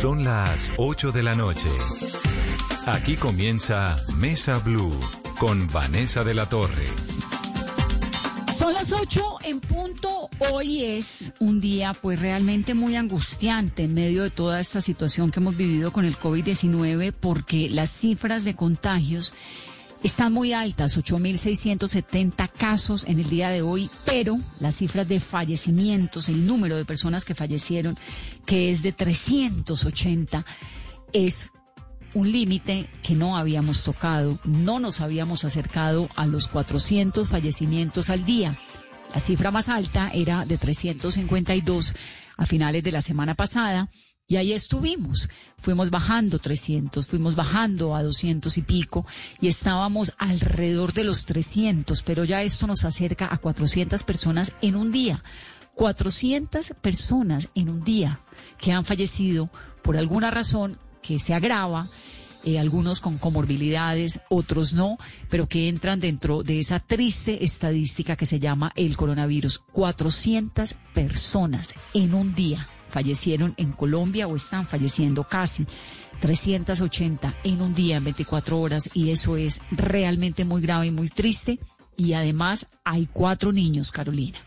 Son las 8 de la noche. Aquí comienza Mesa Blue con Vanessa de la Torre. Son las 8 en punto. Hoy es un día pues realmente muy angustiante en medio de toda esta situación que hemos vivido con el COVID-19 porque las cifras de contagios están muy altas, 8.670 casos en el día de hoy, pero las cifras de fallecimientos, el número de personas que fallecieron, que es de 380, es un límite que no habíamos tocado, no nos habíamos acercado a los 400 fallecimientos al día. La cifra más alta era de 352 a finales de la semana pasada y ahí estuvimos. Fuimos bajando 300, fuimos bajando a 200 y pico y estábamos alrededor de los 300, pero ya esto nos acerca a 400 personas en un día. 400 personas en un día que han fallecido por alguna razón que se agrava. Eh, algunos con comorbilidades, otros no, pero que entran dentro de esa triste estadística que se llama el coronavirus. 400 personas en un día fallecieron en Colombia o están falleciendo casi 380 en un día, en 24 horas, y eso es realmente muy grave y muy triste. Y además hay cuatro niños, Carolina.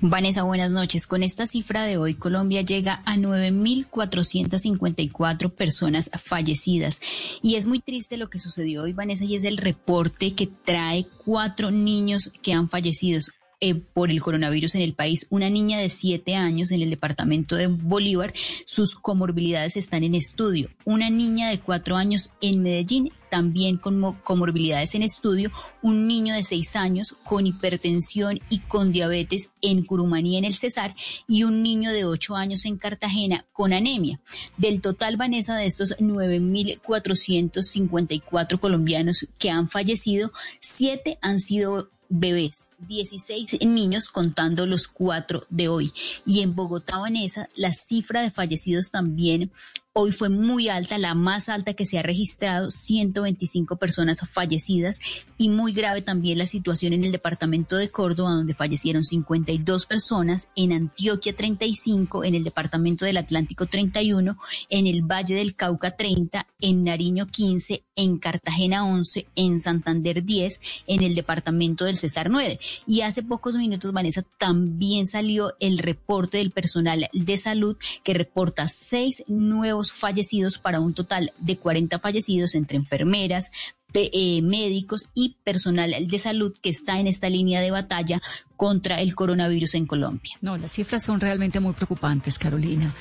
Vanessa, buenas noches. Con esta cifra de hoy, Colombia llega a 9.454 personas fallecidas. Y es muy triste lo que sucedió hoy, Vanessa, y es el reporte que trae cuatro niños que han fallecido. Eh, por el coronavirus en el país. Una niña de siete años en el departamento de Bolívar, sus comorbilidades están en estudio. Una niña de cuatro años en Medellín, también con comorbilidades en estudio. Un niño de seis años con hipertensión y con diabetes en Curumaní, en el Cesar. Y un niño de ocho años en Cartagena con anemia. Del total, Vanessa, de estos 9.454 colombianos que han fallecido, siete han sido bebés, 16 niños contando los cuatro de hoy. Y en Bogotá, Vanessa, la cifra de fallecidos también Hoy fue muy alta, la más alta que se ha registrado, 125 personas fallecidas y muy grave también la situación en el departamento de Córdoba, donde fallecieron 52 personas, en Antioquia 35, en el departamento del Atlántico 31, en el Valle del Cauca 30, en Nariño 15, en Cartagena 11, en Santander 10, en el departamento del Cesar 9. Y hace pocos minutos, Vanessa, también salió el reporte del personal de salud que reporta seis nuevos fallecidos para un total de 40 fallecidos entre enfermeras, eh, médicos y personal de salud que está en esta línea de batalla contra el coronavirus en Colombia. No, las cifras son realmente muy preocupantes, Carolina.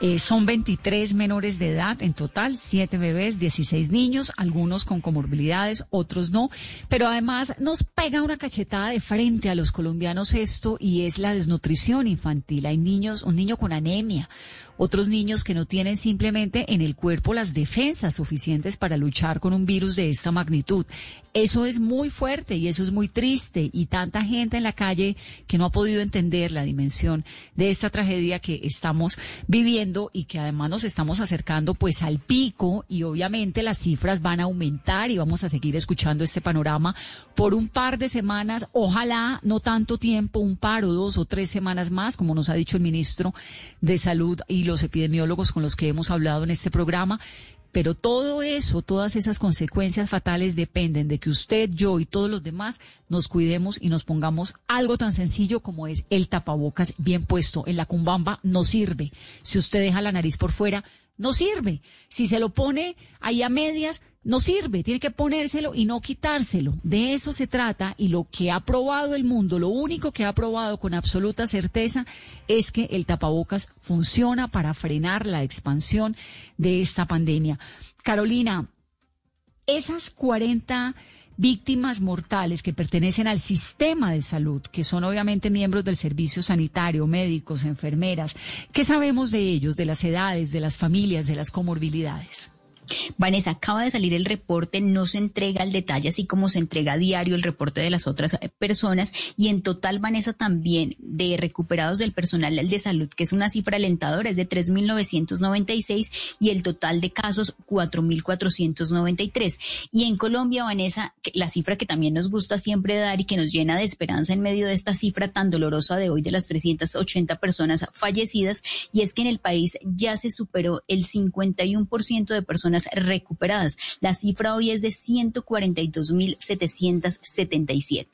Eh, son 23 menores de edad en total, 7 bebés, 16 niños, algunos con comorbilidades, otros no. Pero además nos pega una cachetada de frente a los colombianos esto y es la desnutrición infantil. Hay niños, un niño con anemia, otros niños que no tienen simplemente en el cuerpo las defensas suficientes para luchar con un virus de esta magnitud. Eso es muy fuerte y eso es muy triste y tanta gente en la calle que no ha podido entender la dimensión de esta tragedia que estamos viviendo y que además nos estamos acercando pues al pico y obviamente las cifras van a aumentar y vamos a seguir escuchando este panorama por un par de semanas, ojalá no tanto tiempo, un par o dos o tres semanas más, como nos ha dicho el ministro de Salud y los epidemiólogos con los que hemos hablado en este programa. Pero todo eso, todas esas consecuencias fatales dependen de que usted, yo y todos los demás nos cuidemos y nos pongamos algo tan sencillo como es el tapabocas bien puesto. En la cumbamba no sirve. Si usted deja la nariz por fuera, no sirve. Si se lo pone ahí a medias, no sirve, tiene que ponérselo y no quitárselo. De eso se trata y lo que ha probado el mundo, lo único que ha probado con absoluta certeza es que el tapabocas funciona para frenar la expansión de esta pandemia. Carolina, esas 40 víctimas mortales que pertenecen al sistema de salud, que son obviamente miembros del servicio sanitario, médicos, enfermeras, ¿qué sabemos de ellos, de las edades, de las familias, de las comorbilidades? Vanessa, acaba de salir el reporte, no se entrega el detalle, así como se entrega a diario el reporte de las otras eh, personas. Y en total, Vanessa, también de recuperados del personal de salud, que es una cifra alentadora, es de 3.996 y el total de casos 4.493. Y en Colombia, Vanessa, la cifra que también nos gusta siempre dar y que nos llena de esperanza en medio de esta cifra tan dolorosa de hoy de las 380 personas fallecidas, y es que en el país ya se superó el 51% de personas recuperadas. La cifra hoy es de 142.777.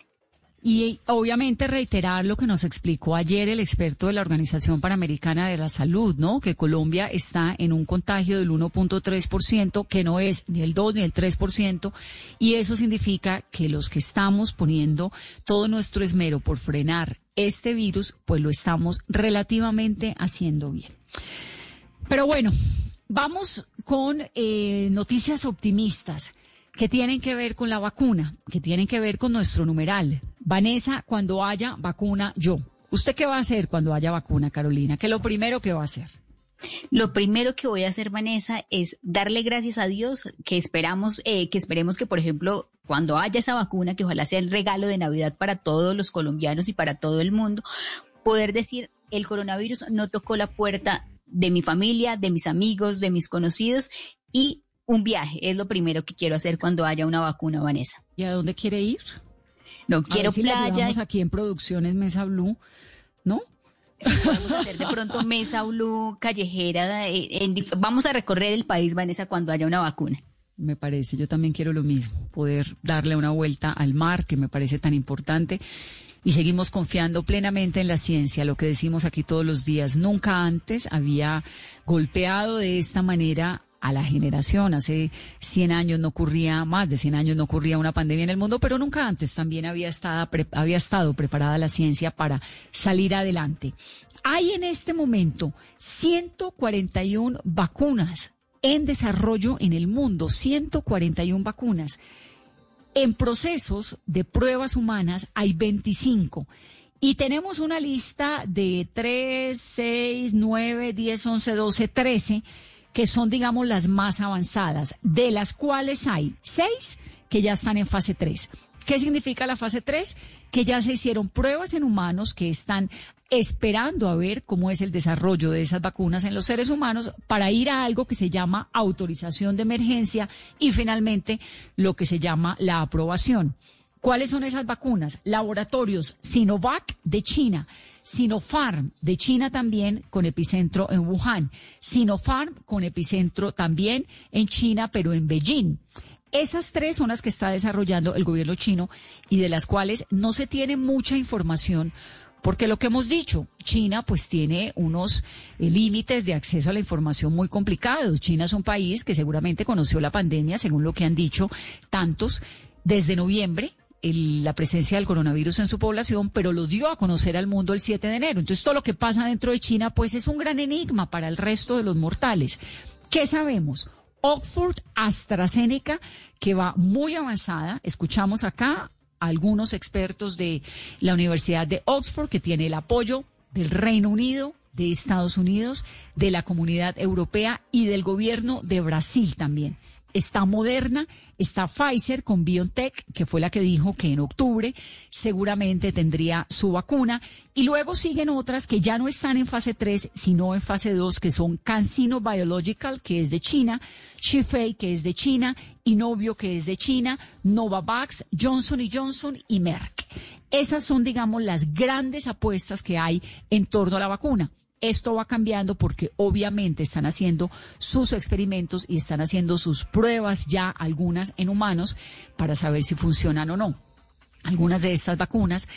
Y obviamente reiterar lo que nos explicó ayer el experto de la Organización Panamericana de la Salud, ¿no? Que Colombia está en un contagio del 1.3%, que no es ni el 2 ni el 3%, y eso significa que los que estamos poniendo todo nuestro esmero por frenar este virus, pues lo estamos relativamente haciendo bien. Pero bueno, Vamos con eh, noticias optimistas que tienen que ver con la vacuna, que tienen que ver con nuestro numeral. Vanessa, cuando haya vacuna, yo. ¿Usted qué va a hacer cuando haya vacuna, Carolina? ¿Qué es lo primero que va a hacer? Lo primero que voy a hacer, Vanessa, es darle gracias a Dios que esperamos, eh, que esperemos que, por ejemplo, cuando haya esa vacuna, que ojalá sea el regalo de Navidad para todos los colombianos y para todo el mundo, poder decir el coronavirus no tocó la puerta de mi familia, de mis amigos, de mis conocidos y un viaje. Es lo primero que quiero hacer cuando haya una vacuna, Vanessa. ¿Y a dónde quiere ir? No quiero playa. aquí en Producciones Mesa Blue, ¿no? podemos hacer de pronto Mesa Blue callejera. Eh, vamos a recorrer el país, Vanessa, cuando haya una vacuna. Me parece, yo también quiero lo mismo, poder darle una vuelta al mar, que me parece tan importante y seguimos confiando plenamente en la ciencia, lo que decimos aquí todos los días. Nunca antes había golpeado de esta manera a la generación. Hace 100 años no ocurría, más de 100 años no ocurría una pandemia en el mundo, pero nunca antes también había estado, había estado preparada la ciencia para salir adelante. Hay en este momento 141 vacunas en desarrollo en el mundo, 141 vacunas. En procesos de pruebas humanas hay 25. Y tenemos una lista de 3, 6, 9, 10, 11, 12, 13, que son, digamos, las más avanzadas, de las cuales hay 6 que ya están en fase 3. ¿Qué significa la fase 3? Que ya se hicieron pruebas en humanos que están esperando a ver cómo es el desarrollo de esas vacunas en los seres humanos para ir a algo que se llama autorización de emergencia y finalmente lo que se llama la aprobación. ¿Cuáles son esas vacunas? Laboratorios Sinovac de China, Sinopharm de China también con epicentro en Wuhan, Sinopharm con epicentro también en China pero en Beijing. Esas tres son las que está desarrollando el gobierno chino y de las cuales no se tiene mucha información porque lo que hemos dicho, China pues tiene unos eh, límites de acceso a la información muy complicados. China es un país que seguramente conoció la pandemia, según lo que han dicho tantos, desde noviembre, la presencia del coronavirus en su población, pero lo dio a conocer al mundo el 7 de enero. Entonces todo lo que pasa dentro de China pues es un gran enigma para el resto de los mortales. ¿Qué sabemos? Oxford AstraZeneca, que va muy avanzada. Escuchamos acá a algunos expertos de la Universidad de Oxford, que tiene el apoyo del Reino Unido, de Estados Unidos, de la comunidad europea y del gobierno de Brasil también está Moderna, está Pfizer con BioNTech, que fue la que dijo que en octubre seguramente tendría su vacuna, y luego siguen otras que ya no están en fase 3, sino en fase 2, que son CanSino Biological, que es de China, Shifei, que es de China, Inovio, que es de China, Novavax, Johnson Johnson y Merck. Esas son, digamos, las grandes apuestas que hay en torno a la vacuna. Esto va cambiando porque obviamente están haciendo sus experimentos y están haciendo sus pruebas ya, algunas en humanos, para saber si funcionan o no. Algunas de estas vacunas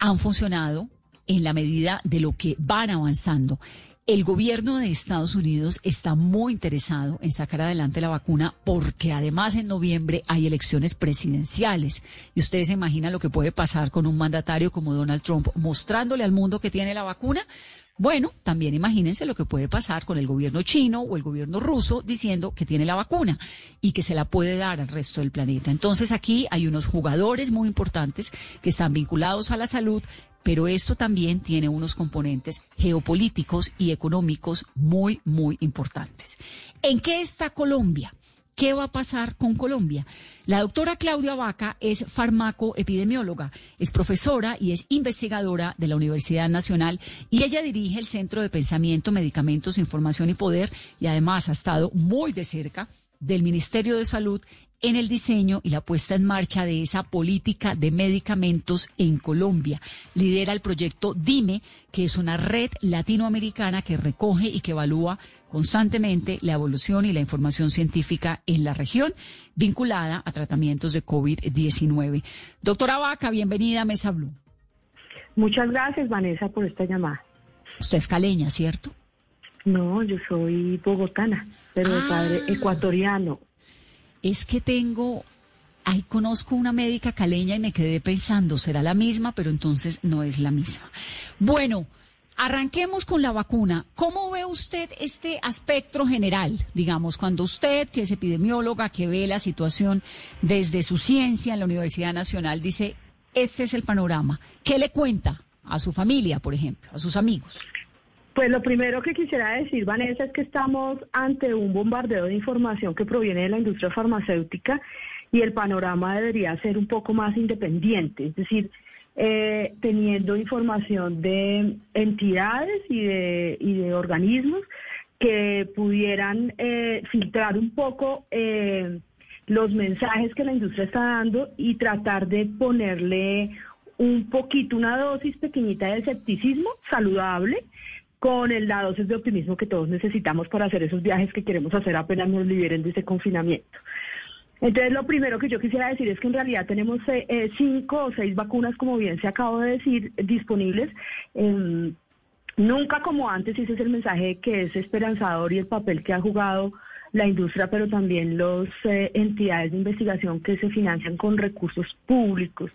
han funcionado en la medida de lo que van avanzando. El gobierno de Estados Unidos está muy interesado en sacar adelante la vacuna porque además en noviembre hay elecciones presidenciales. Y ustedes se imaginan lo que puede pasar con un mandatario como Donald Trump mostrándole al mundo que tiene la vacuna. Bueno, también imagínense lo que puede pasar con el gobierno chino o el gobierno ruso diciendo que tiene la vacuna y que se la puede dar al resto del planeta. Entonces aquí hay unos jugadores muy importantes que están vinculados a la salud, pero esto también tiene unos componentes geopolíticos y económicos muy, muy importantes. ¿En qué está Colombia? ¿Qué va a pasar con Colombia? La doctora Claudia Vaca es farmacoepidemióloga, es profesora y es investigadora de la Universidad Nacional y ella dirige el Centro de Pensamiento, Medicamentos, Información y Poder y además ha estado muy de cerca del Ministerio de Salud en el diseño y la puesta en marcha de esa política de medicamentos en Colombia. Lidera el proyecto DIME, que es una red latinoamericana que recoge y que evalúa constantemente la evolución y la información científica en la región vinculada a tratamientos de COVID-19. Doctora Vaca, bienvenida a Mesa Blue. Muchas gracias, Vanessa, por esta llamada. Usted es caleña, ¿cierto? No, yo soy bogotana, pero de padre Ah. ecuatoriano. Es que tengo, ahí conozco una médica caleña y me quedé pensando, será la misma, pero entonces no es la misma. Bueno, arranquemos con la vacuna. ¿Cómo ve usted este aspecto general? Digamos, cuando usted, que es epidemióloga, que ve la situación desde su ciencia en la Universidad Nacional, dice, este es el panorama. ¿Qué le cuenta a su familia, por ejemplo, a sus amigos? Pues lo primero que quisiera decir, Vanessa, es que estamos ante un bombardeo de información que proviene de la industria farmacéutica y el panorama debería ser un poco más independiente, es decir, eh, teniendo información de entidades y de, y de organismos que pudieran eh, filtrar un poco eh, los mensajes que la industria está dando y tratar de ponerle un poquito, una dosis pequeñita de escepticismo saludable con el, la dosis de optimismo que todos necesitamos para hacer esos viajes que queremos hacer apenas nos liberen de ese confinamiento. Entonces, lo primero que yo quisiera decir es que en realidad tenemos eh, eh, cinco o seis vacunas, como bien se acabó de decir, disponibles. Eh, nunca como antes, y ese es el mensaje que es esperanzador y el papel que ha jugado la industria, pero también las eh, entidades de investigación que se financian con recursos públicos,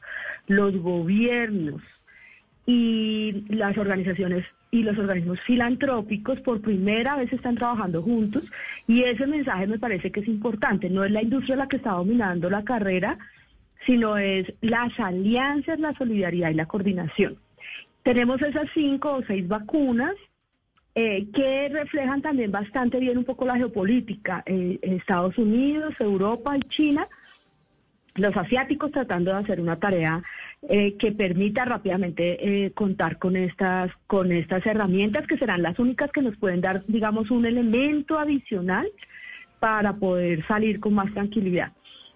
los gobiernos y las organizaciones y los organismos filantrópicos por primera vez están trabajando juntos y ese mensaje me parece que es importante. No es la industria la que está dominando la carrera, sino es las alianzas, la solidaridad y la coordinación. Tenemos esas cinco o seis vacunas eh, que reflejan también bastante bien un poco la geopolítica. Eh, Estados Unidos, Europa y China, los asiáticos tratando de hacer una tarea eh, que permita rápidamente eh, contar con estas, con estas herramientas que serán las únicas que nos pueden dar, digamos, un elemento adicional para poder salir con más tranquilidad.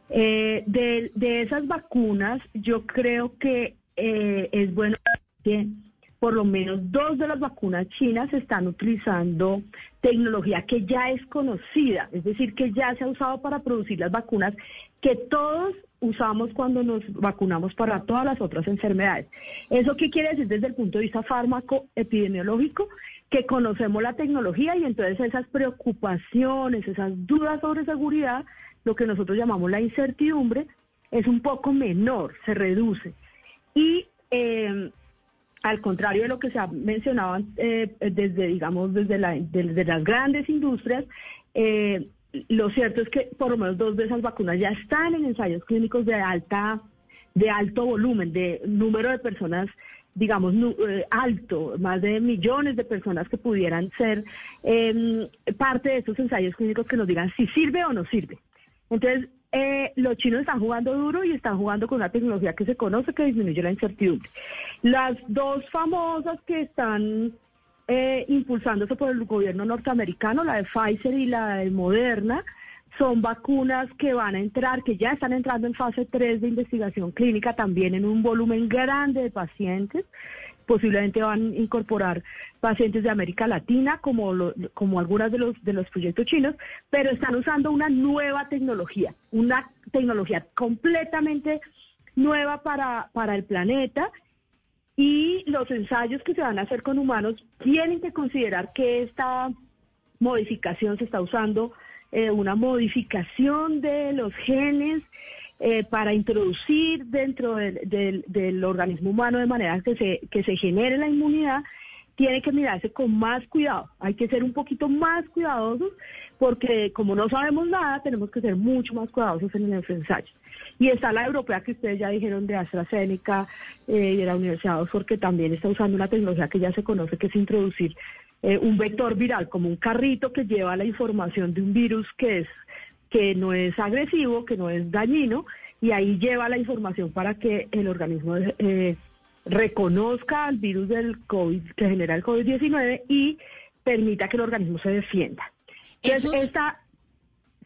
Eh, de, de esas vacunas, yo creo que eh, es bueno que por lo menos dos de las vacunas chinas están utilizando tecnología que ya es conocida, es decir, que ya se ha usado para producir las vacunas que todos usamos cuando nos vacunamos para todas las otras enfermedades. ¿Eso qué quiere decir desde el punto de vista fármaco epidemiológico? Que conocemos la tecnología y entonces esas preocupaciones, esas dudas sobre seguridad, lo que nosotros llamamos la incertidumbre, es un poco menor, se reduce. Y eh, al contrario de lo que se ha mencionado eh, desde, digamos, desde, la, desde las grandes industrias, eh, lo cierto es que por lo menos dos de esas vacunas ya están en ensayos clínicos de alta, de alto volumen, de número de personas, digamos, eh, alto, más de millones de personas que pudieran ser parte de esos ensayos clínicos que nos digan si sirve o no sirve. Entonces, eh, los chinos están jugando duro y están jugando con una tecnología que se conoce que disminuye la incertidumbre. Las dos famosas que están eh, impulsándose por el gobierno norteamericano, la de Pfizer y la de Moderna, son vacunas que van a entrar, que ya están entrando en fase 3 de investigación clínica, también en un volumen grande de pacientes. Posiblemente van a incorporar pacientes de América Latina, como, lo, como algunas de los, de los proyectos chinos, pero están usando una nueva tecnología, una tecnología completamente nueva para, para el planeta. Y los ensayos que se van a hacer con humanos tienen que considerar que esta modificación se está usando eh, una modificación de los genes eh, para introducir dentro del, del, del, organismo humano de manera que se, genere la inmunidad, tiene que mirarse con más cuidado. Hay que ser un poquito más cuidadosos porque como no sabemos nada, tenemos que ser mucho más cuidadosos en los ensayos. Y está la europea que ustedes ya dijeron de AstraZeneca eh, y de la Universidad de Oxford, que también está usando una tecnología que ya se conoce, que es introducir eh, un vector viral, como un carrito que lleva la información de un virus que es que no es agresivo, que no es dañino, y ahí lleva la información para que el organismo eh, reconozca el virus del COVID que genera el COVID-19 y permita que el organismo se defienda. Entonces, esta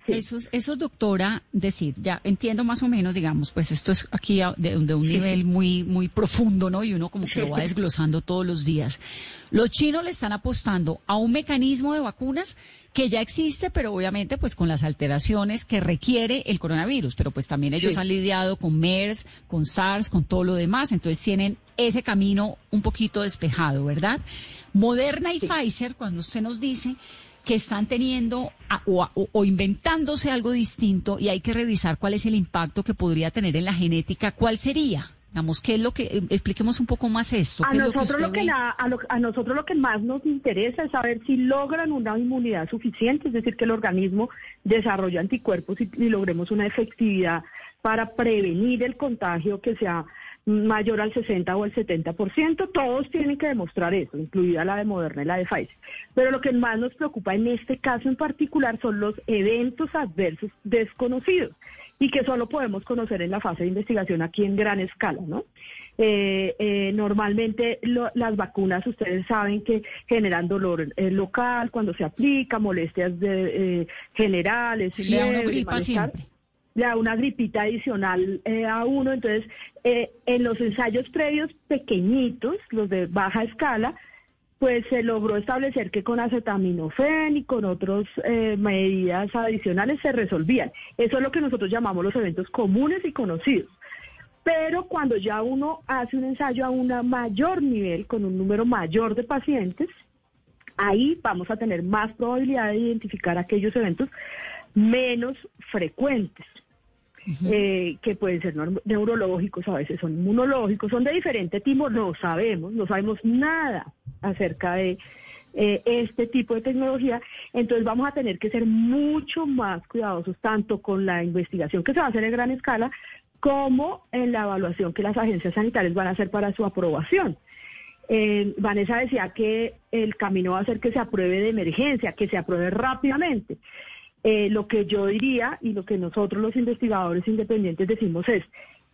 eso, eso, doctora, decir, ya entiendo más o menos, digamos, pues esto es aquí de, un nivel muy, muy profundo, ¿no? Y uno como que lo va desglosando todos los días. Los chinos le están apostando a un mecanismo de vacunas que ya existe, pero obviamente pues con las alteraciones que requiere el coronavirus. Pero pues también ellos han lidiado con MERS, con SARS, con todo lo demás. Entonces tienen ese camino un poquito despejado, ¿verdad? Moderna y Pfizer, cuando usted nos dice que están teniendo o, inventándose algo distinto y hay que revisar cuál es el impacto que podría tener en la genética, ¿cuál sería? Digamos, ¿qué es lo que, eh, expliquemos un poco más esto? A nosotros lo que, a, nosotros lo que más nos interesa es saber si logran una inmunidad suficiente, es decir, que el organismo desarrolle anticuerpos y logremos una efectividad para prevenir el contagio que sea mayor al 60 o al 70%, todos tienen que demostrar eso, incluida la de Moderna y la de Pfizer. Pero lo que más nos preocupa en este caso en particular son los eventos adversos desconocidos y que solo podemos conocer en la fase de investigación aquí en gran escala, ¿no? Eh, eh, normalmente las vacunas, ustedes saben que generan dolor eh, local cuando se aplica, molestias de, generales, fiebre, gripa siempre le da una gripita adicional eh, a uno. Entonces, eh, en los ensayos previos pequeñitos, los de baja escala, pues se logró establecer que con acetaminofén y con otras eh, medidas adicionales se resolvían. Eso es lo que nosotros llamamos los eventos comunes y conocidos. Pero cuando ya uno hace un ensayo a un mayor nivel, con un número mayor de pacientes, ahí vamos a tener más probabilidad de identificar aquellos eventos menos frecuentes. Eh, que pueden ser neurológicos, a veces son inmunológicos, son de diferente tipo, no sabemos, no sabemos nada acerca de eh, este tipo de tecnología, entonces vamos a tener que ser mucho más cuidadosos, tanto con la investigación que se va a hacer en gran escala, como en la evaluación que las agencias sanitarias van a hacer para su aprobación. Eh, Vanessa decía que el camino va a ser que se apruebe de emergencia, que se apruebe rápidamente. Eh, lo que yo diría y lo que nosotros los investigadores independientes decimos es,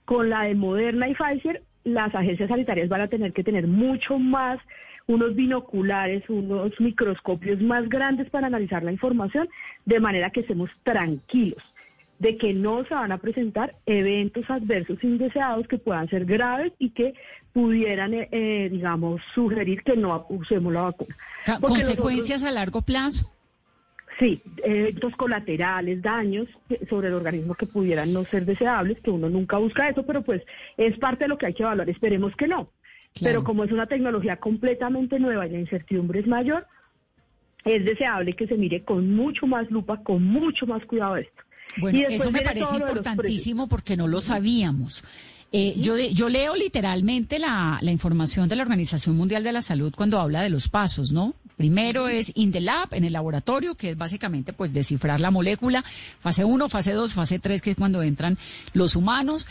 con la de Moderna y Pfizer, las agencias sanitarias van a tener que tener mucho más, unos binoculares, unos microscopios más grandes para analizar la información, de manera que estemos tranquilos de que no se van a presentar eventos adversos indeseados que puedan ser graves y que pudieran, eh, eh, digamos, sugerir que no usemos la vacuna. ¿Consecuencias a largo plazo? Sí, eventos colaterales, daños sobre el organismo que pudieran no ser deseables, que uno nunca busca eso, pero pues es parte de lo que hay que evaluar. Esperemos que no. Pero como es una tecnología completamente nueva y la incertidumbre es mayor, es deseable que se mire con mucho más lupa, con mucho más cuidado esto. Bueno, eso me parece importantísimo porque no lo sabíamos. Eh, yo, yo leo literalmente la, la información de la Organización Mundial de la Salud cuando habla de los pasos, ¿no? Primero es in the lab, en el laboratorio, que es básicamente pues descifrar la molécula. Fase 1, fase 2, fase 3, que es cuando entran los humanos.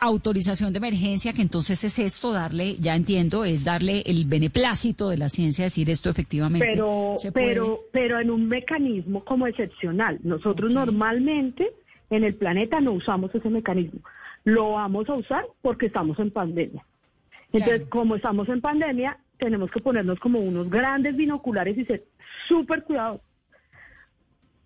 Autorización de emergencia, que entonces es esto, darle, ya entiendo, es darle el beneplácito de la ciencia, decir esto efectivamente. Pero, pero, pero en un mecanismo como excepcional. Nosotros normalmente en el planeta no usamos ese mecanismo. Lo vamos a usar porque estamos en pandemia. Entonces, como estamos en pandemia, tenemos que ponernos como unos grandes binoculares y ser súper cuidadosos,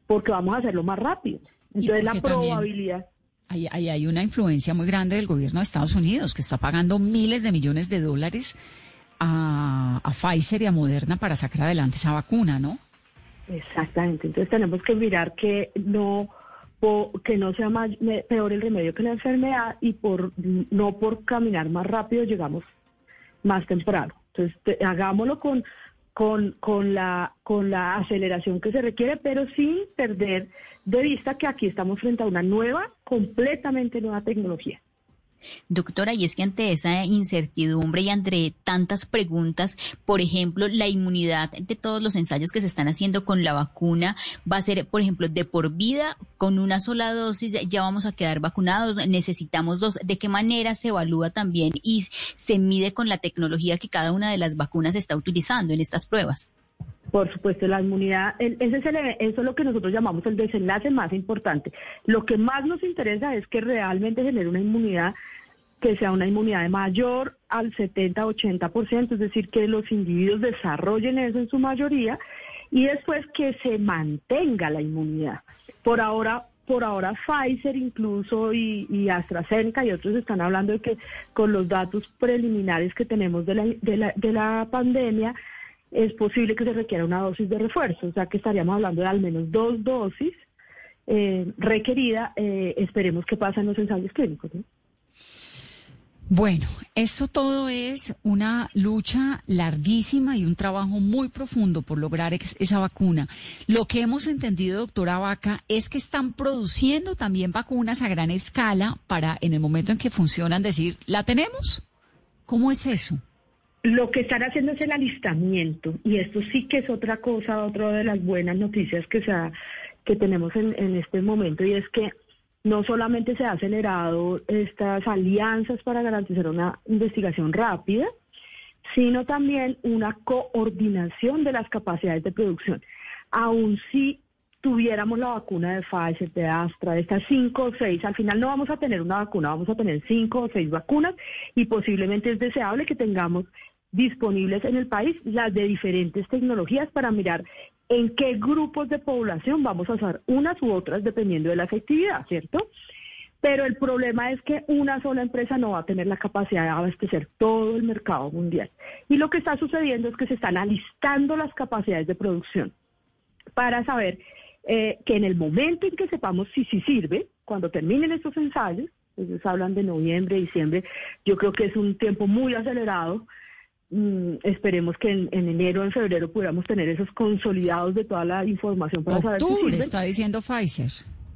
porque vamos a hacerlo más rápido. Entonces la probabilidad... Hay, hay, una influencia muy grande del gobierno de Estados Unidos que está pagando miles de millones de dólares a, a Pfizer y a Moderna para sacar adelante esa vacuna, ¿no? Exactamente. Entonces tenemos que mirar que no que no sea más, peor el remedio que la enfermedad y por no por caminar más rápido llegamos más temprano. Entonces, hagámoslo con, con, con, la, con la aceleración que se requiere, pero sin perder de vista que aquí estamos frente a una nueva, completamente nueva tecnología. Doctora, y es que ante esa incertidumbre y ante tantas preguntas, por ejemplo, la inmunidad de todos los ensayos que se están haciendo con la vacuna va a ser, por ejemplo, de por vida, con una sola dosis ya vamos a quedar vacunados, necesitamos dos. ¿De qué manera se evalúa también y se mide con la tecnología que cada una de las vacunas está utilizando en estas pruebas? Por supuesto, la inmunidad, ese es eso es lo que nosotros llamamos el desenlace más importante. Lo que más nos interesa es que realmente genere una inmunidad que sea una inmunidad mayor al 70-80%, es decir, que los individuos desarrollen eso en su mayoría y después que se mantenga la inmunidad. Por ahora, por ahora Pfizer incluso y, AstraZeneca y otros están hablando de que con los datos preliminares que tenemos de la, de la, de la pandemia es posible que se requiera una dosis de refuerzo, o sea que estaríamos hablando de al menos dos dosis eh, requerida, eh, esperemos que pasen los ensayos clínicos. ¿no? Bueno, esto todo es una lucha larguísima y un trabajo muy profundo por lograr esa vacuna. Lo que hemos entendido, doctora Vaca, es que están produciendo también vacunas a gran escala para en el momento en que funcionan decir, ¿la tenemos? ¿Cómo es eso? Lo que están haciendo es el alistamiento y esto sí que es otra cosa, otra de las buenas noticias que, se que tenemos en, en este momento y es que no solamente se ha acelerado estas alianzas para garantizar una investigación rápida, sino también una coordinación de las capacidades de producción. Aún si tuviéramos la vacuna de Pfizer, de Astra, de estas cinco o seis, al final no vamos a tener una vacuna, vamos a tener cinco o seis vacunas y posiblemente es deseable que tengamos disponibles en el país las de diferentes tecnologías para mirar en qué grupos de población vamos a usar unas u otras dependiendo de la efectividad, ¿cierto? Pero el problema es que una sola empresa no va a tener la capacidad de abastecer todo el mercado mundial. Y lo que está sucediendo es que se están alistando las capacidades de producción para saber eh, que en el momento en que sepamos si sí sirve, cuando terminen estos ensayos, ellos hablan de noviembre, diciembre, yo creo que es un tiempo muy acelerado Mm, esperemos que en, enero, en febrero podamos tener esos consolidados de toda la información para saber si está diciendo Pfizer.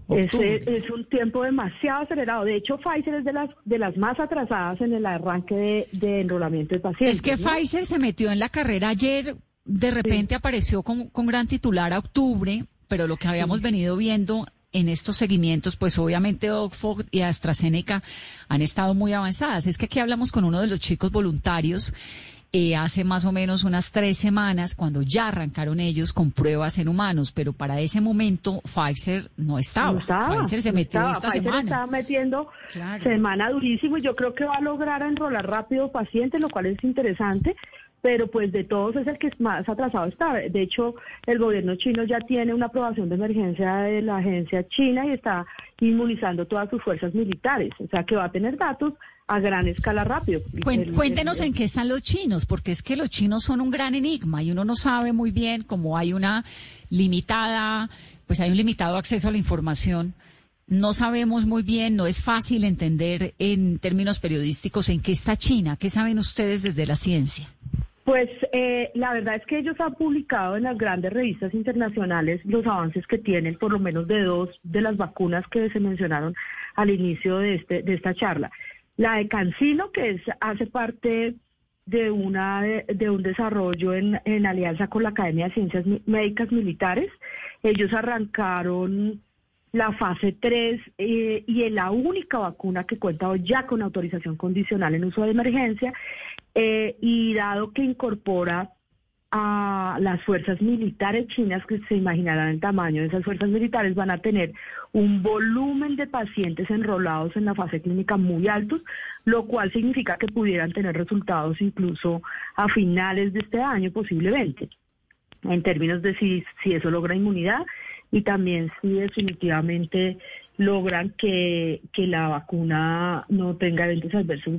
Ese es un tiempo demasiado acelerado. De hecho, Pfizer es de las de las más atrasadas en el arranque de, enrolamiento de pacientes. Es que Pfizer se metió en la carrera ayer, de repente apareció con, con gran titular a octubre, pero lo que habíamos venido viendo en estos seguimientos, pues obviamente Oxford y AstraZeneca han estado muy avanzadas. Es que aquí hablamos con uno de los chicos voluntarios eh, hace más o menos unas tres semanas, cuando ya arrancaron ellos con pruebas en humanos, pero para ese momento Pfizer no estaba. Pfizer se metió esta Pfizer semana. estaba metiendo semana durísimo y yo creo que va a lograr enrolar rápido pacientes, lo cual es interesante pero pues de todos es el que más atrasado está. De hecho, el gobierno chino ya tiene una aprobación de emergencia de la agencia china y está inmunizando todas sus fuerzas militares, o sea que va a tener datos a gran escala rápido. Cuéntenos en qué están los chinos, porque es que los chinos son un gran enigma y uno no sabe muy bien cómo hay una limitada, pues hay un limitado acceso a la información. No sabemos muy bien, no es fácil entender en términos periodísticos en qué está China. ¿Qué saben ustedes desde la ciencia? Pues eh, la verdad es que ellos han publicado en las grandes revistas internacionales los avances que tienen, por lo menos de dos de las vacunas que se mencionaron al inicio de, este, de esta charla. La de Cancino, que es, hace parte de, una, de, un desarrollo en, alianza con la Academia de Ciencias Médicas Militares. Ellos arrancaron la fase 3 eh, y es la única vacuna que cuenta hoy ya con autorización condicional en uso de emergencia eh, y dado que incorpora a las fuerzas militares chinas, que se imaginarán el tamaño de esas fuerzas militares, van a tener un volumen de pacientes enrolados en la fase clínica muy altos, lo cual significa que pudieran tener resultados incluso a finales de este año posiblemente, en términos de si, si eso logra inmunidad y también si definitivamente logran que, la vacuna no tenga eventos adversos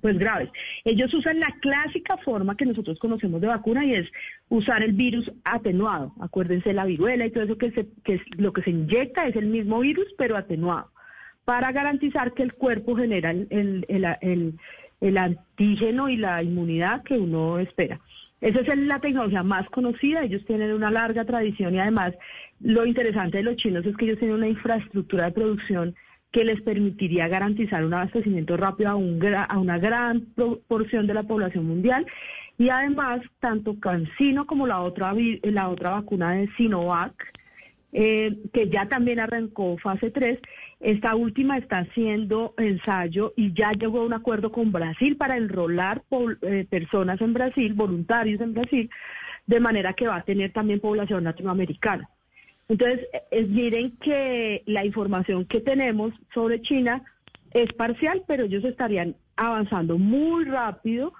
pues graves. Ellos usan la clásica forma que nosotros conocemos de vacuna y es usar el virus atenuado. Acuérdense la viruela y todo eso que, se, que es, lo que se inyecta es el mismo virus pero atenuado para garantizar que el cuerpo genera el, el, el antígeno y la inmunidad que uno espera. Esa es la tecnología más conocida, ellos tienen una larga tradición y además lo interesante de los chinos es que ellos tienen una infraestructura de producción que les permitiría garantizar un abastecimiento rápido a, un, a una gran porción de la población mundial y además tanto CanSino como la otra, la otra vacuna de Sinovac, eh, que ya también arrancó fase 3, esta última está haciendo ensayo y ya llegó a un acuerdo con Brasil para enrolar eh, personas en Brasil, voluntarios en Brasil, de manera que va a tener también población latinoamericana. Entonces, es, miren que la información que tenemos sobre China es parcial, pero ellos estarían avanzando muy rápido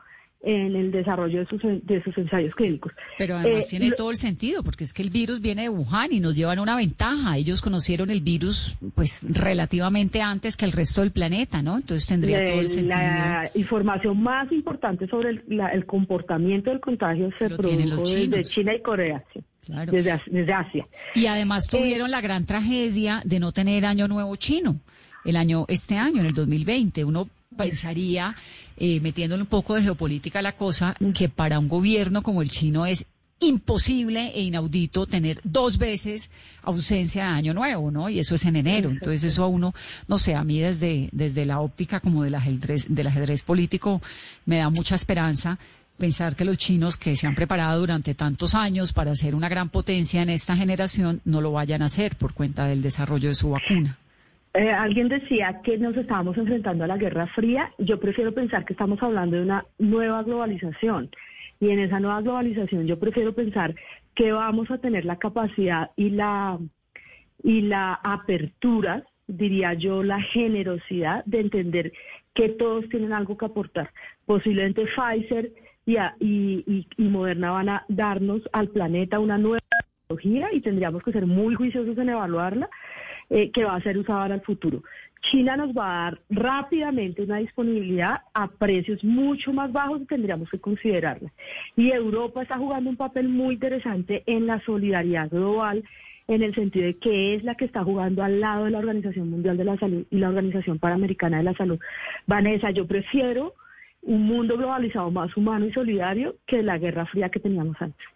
en el desarrollo de sus, de sus ensayos clínicos. Pero además eh, tiene todo el sentido, porque es que el virus viene de Wuhan y nos llevan una ventaja. Ellos conocieron el virus pues relativamente antes que el resto del planeta, ¿no? Entonces tendría todo el sentido. La información más importante sobre el, comportamiento del contagio se produjo desde China y Corea, desde, desde, Asia. Y además eh, tuvieron la gran tragedia de no tener año nuevo chino el año este año en el 2020 uno pensaría, eh, metiéndole un poco de geopolítica a la cosa, que para un gobierno como el chino es imposible e inaudito tener dos veces ausencia de año nuevo, ¿no? Y eso es en enero. Entonces eso a uno, no sé, a mí desde, desde la óptica como del ajedrez, del ajedrez político me da mucha esperanza pensar que los chinos que se han preparado durante tantos años para ser una gran potencia en esta generación no lo vayan a hacer por cuenta del desarrollo de su vacuna. Eh, alguien decía que nos estábamos enfrentando a la Guerra Fría. Yo prefiero pensar que estamos hablando de una nueva globalización. Y en esa nueva globalización yo prefiero pensar que vamos a tener la capacidad y la, y la apertura, diría yo, la generosidad de entender que todos tienen algo que aportar. Posiblemente Pfizer y, y, y Moderna van a darnos al planeta una nueva tecnología y tendríamos que ser muy juiciosos en evaluarla eh, que va a ser usada en el futuro. China nos va a dar rápidamente una disponibilidad a precios mucho más bajos y tendríamos que considerarla. Y Europa está jugando un papel muy interesante en la solidaridad global en el sentido de que es la que está jugando al lado de la Organización Mundial de la Salud y la Organización Panamericana de la Salud. Vanessa, yo prefiero un mundo globalizado más humano y solidario que la Guerra Fría que teníamos antes.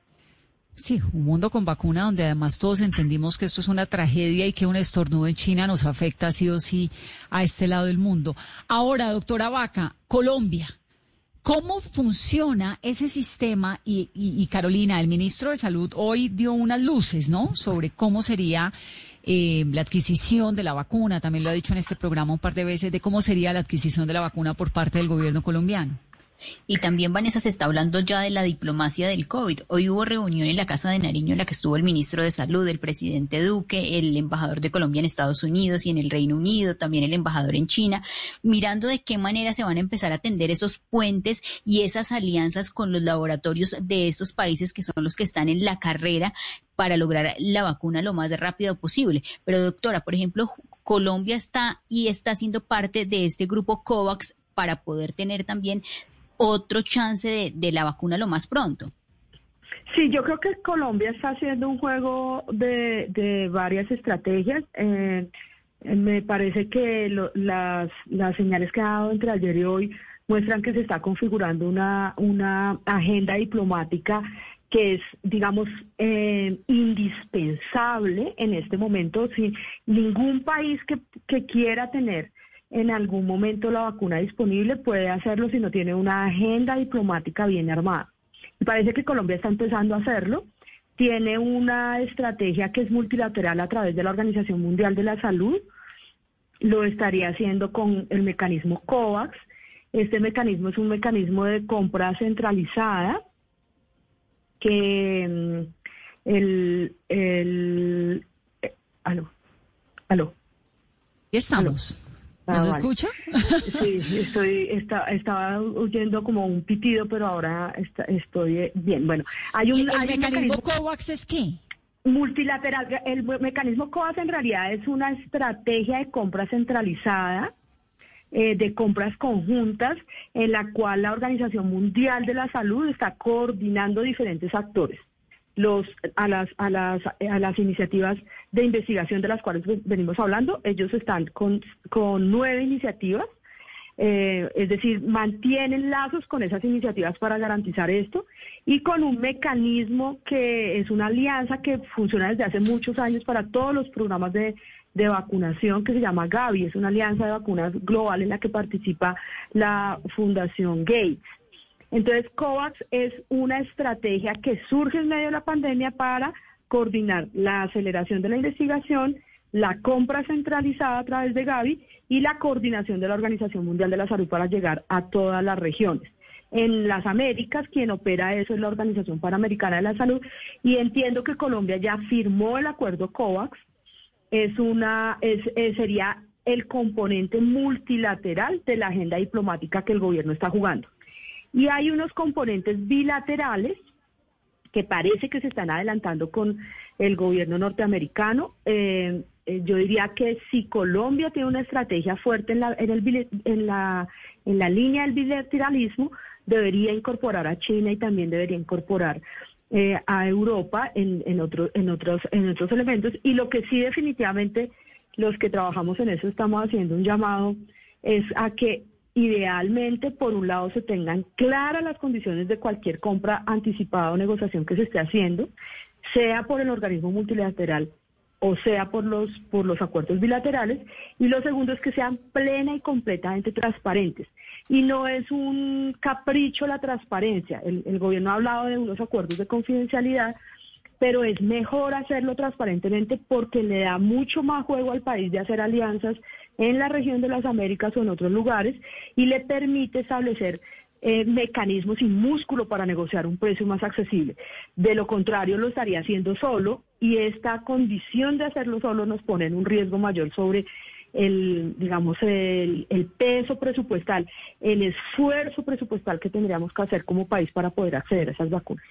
Sí, un mundo con vacuna donde además todos entendimos que esto es una tragedia y que un estornudo en China nos afecta sí o sí a este lado del mundo. Ahora, doctora Vaca, Colombia. ¿Cómo funciona ese sistema? Y, Carolina, el ministro de Salud hoy dio unas luces, ¿no? Sobre cómo sería eh, la adquisición de la vacuna. También lo ha dicho en este programa un par de veces de cómo sería la adquisición de la vacuna por parte del gobierno colombiano. Y también, Vanessa, se está hablando ya de la diplomacia del COVID. Hoy hubo reunión en la Casa de Nariño en la que estuvo el ministro de Salud, el presidente Duque, el embajador de Colombia en Estados Unidos y en el Reino Unido, también el embajador en China, mirando de qué manera se van a empezar a atender esos puentes y esas alianzas con los laboratorios de estos países que son los que están en la carrera para lograr la vacuna lo más rápido posible. Pero doctora, por ejemplo, Colombia está y está siendo parte de este grupo COVAX para poder tener también otro chance de, la vacuna lo más pronto. Sí, yo creo que Colombia está haciendo un juego de, varias estrategias. Eh, me parece que las, las señales que ha dado entre ayer y hoy muestran que se está configurando una, una agenda diplomática que es, digamos, eh, indispensable en este momento. Si ningún país que quiera tener en algún momento la vacuna disponible, puede hacerlo si no tiene una agenda diplomática bien armada. Y parece que Colombia está empezando a hacerlo. Tiene una estrategia que es multilateral a través de la Organización Mundial de la Salud. Lo estaría haciendo con el mecanismo COVAX. Este mecanismo es un mecanismo de compra centralizada que mm, el... el eh, aló, aló. Estamos. ¿Nos escucha? Sí, estoy, estaba oyendo como un pitido, pero ahora estoy bien. Bueno, hay un, ¿El mecanismo, COVAX es qué? Multilateral. El mecanismo COVAX en realidad es una estrategia de compra centralizada, eh, de compras conjuntas, en la cual la Organización Mundial de la Salud está coordinando diferentes actores los, a, las, a, las, a las iniciativas de investigación de las cuales venimos hablando. Ellos están con, con nueve iniciativas, eh, es decir, mantienen lazos con esas iniciativas para garantizar esto y con un mecanismo que es una alianza que funciona desde hace muchos años para todos los programas de, de vacunación que se llama Gavi, es una alianza de vacunas global en la que participa la Fundación Gates. Entonces, COVAX es una estrategia que surge en medio de la pandemia para coordinar la aceleración de la investigación, la compra centralizada a través de Gavi y la coordinación de la Organización Mundial de la Salud para llegar a todas las regiones. en las Américas, quien opera eso es la Organización Panamericana de la Salud, y entiendo que Colombia ya firmó el acuerdo COVAX, es una, es, sería el componente multilateral de la agenda diplomática que el gobierno está jugando. Y hay unos componentes bilaterales que parece que se están adelantando con el gobierno norteamericano. Eh, eh, yo diría que si Colombia tiene una estrategia fuerte en la, en, el, en, la, en la línea del bilateralismo, debería incorporar a China y también debería incorporar eh, a Europa en, en, otro, en, otros, en otros elementos. Y lo que sí definitivamente los que trabajamos en eso estamos haciendo un llamado es a que idealmente, por un lado, se tengan claras las condiciones de cualquier compra anticipada o negociación que se esté haciendo, sea por el organismo multilateral o sea por los, por los acuerdos bilaterales. Y lo segundo es que sean plena y completamente transparentes. Y no es un capricho la transparencia. El, el gobierno ha hablado de unos acuerdos de confidencialidad pero es mejor hacerlo transparentemente porque le da mucho más juego al país de hacer alianzas en la región de las Américas o en otros lugares y le permite establecer eh, mecanismos y músculo para negociar un precio más accesible. De lo contrario, lo estaría haciendo solo y esta condición de hacerlo solo nos pone en un riesgo mayor sobre el, digamos, el, el, peso presupuestal, el esfuerzo presupuestal que tendríamos que hacer como país para poder acceder a esas vacunas.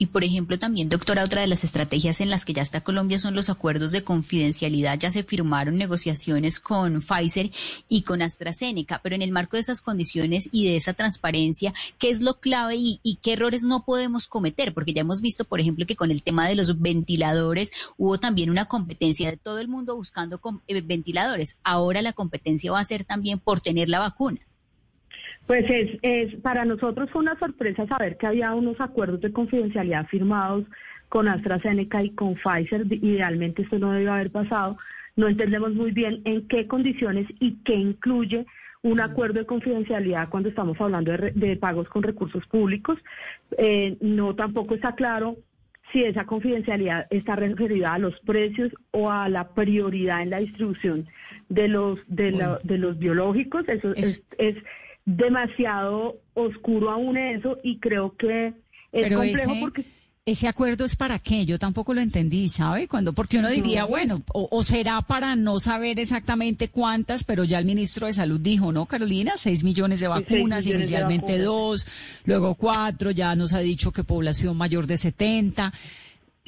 Y por ejemplo, también, doctora, otra de las estrategias en las que ya está Colombia son los acuerdos de confidencialidad. Ya se firmaron negociaciones con Pfizer y con AstraZeneca, pero en el marco de esas condiciones y de esa transparencia, ¿qué es lo clave y, qué errores no podemos cometer? Porque ya hemos visto, por ejemplo, que con el tema de los ventiladores hubo también una competencia de todo el mundo buscando eh, ventiladores. Ahora la competencia va a ser también por tener la vacuna. Pues es, es, para nosotros fue una sorpresa saber que había unos acuerdos de confidencialidad firmados con AstraZeneca y con Pfizer. Idealmente esto no debe haber pasado. No entendemos muy bien en qué condiciones y qué incluye un acuerdo de confidencialidad cuando estamos hablando de, pagos con recursos públicos. Eh, no tampoco está claro si esa confidencialidad está referida a los precios o a la prioridad en la distribución de los de, de los biológicos. Eso es, es demasiado oscuro aún eso y creo que es complejo porque ese acuerdo es para qué? Yo tampoco lo entendí, ¿sabe? Cuando, porque uno diría, bueno, o, será para no saber exactamente cuántas, pero ya el ministro de Salud dijo, ¿no, Carolina? Seis millones de vacunas, inicialmente dos, luego cuatro, ya nos ha dicho que población mayor de 70.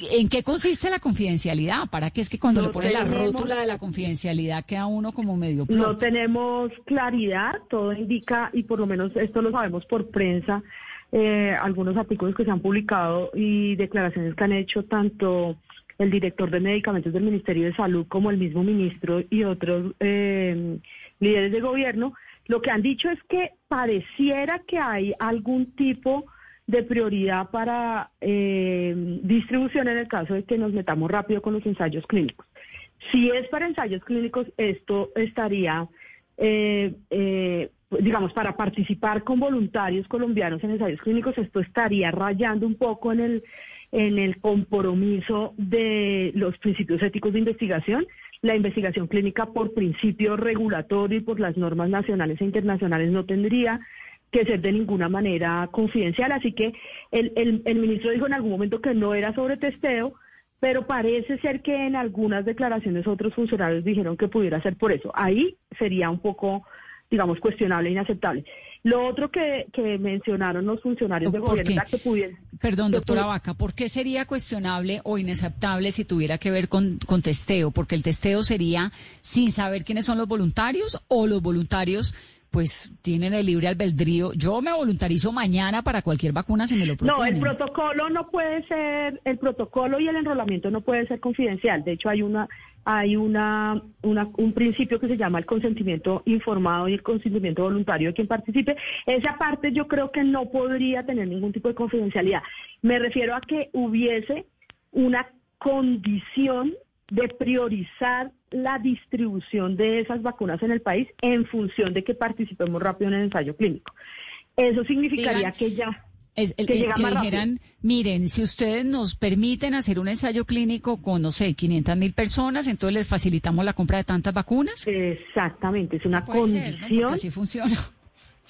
¿En qué consiste la confidencialidad? ¿Para qué es que cuando le pone la rótula de la confidencialidad queda uno como medio No tenemos claridad, todo indica, y por lo menos esto lo sabemos por prensa, eh, algunos artículos que se han publicado y declaraciones que han hecho tanto el director de medicamentos del Ministerio de Salud como el mismo ministro y otros eh, líderes de gobierno, lo que han dicho es que pareciera que hay algún tipo de prioridad para eh, distribución en el caso de que nos metamos rápido con los ensayos clínicos. Si es para ensayos clínicos, esto estaría, eh, eh, digamos, para participar con voluntarios colombianos en ensayos clínicos, esto estaría rayando un poco en el, en el compromiso de los principios éticos de investigación. La investigación clínica por principio regulatorio y por las normas nacionales e internacionales no tendría que ser de ninguna manera confidencial. Así que el, el, ministro dijo en algún momento que no era sobre testeo, pero parece ser que en algunas declaraciones otros funcionarios dijeron que pudiera ser por eso. Ahí sería un poco, digamos, cuestionable e inaceptable. Lo otro que, que mencionaron los funcionarios de gobierno era que pudiera... Perdón, doctora Vaca, ¿por qué sería cuestionable o inaceptable si tuviera que ver con, con testeo? Porque el testeo sería sin saber quiénes son los voluntarios o los voluntarios pues tienen el libre albedrío. Yo me voluntarizo mañana para cualquier vacuna si me lo proponen. No, el protocolo no puede ser, el protocolo y el enrolamiento no puede ser confidencial. De hecho, hay una hay una, una, un principio que se llama el consentimiento informado y el consentimiento voluntario de quien participe. Esa parte yo creo que no podría tener ningún tipo de confidencialidad. Me refiero a que hubiese una condición de priorizar la distribución de esas vacunas en el país en función de que participemos rápido en el ensayo clínico. Eso significaría que ya... Es el, que, dijeran, miren, si ustedes nos permiten hacer un ensayo clínico con, no sé, 500 mil personas, entonces les facilitamos la compra de tantas vacunas. Exactamente, es una condición. así funciona.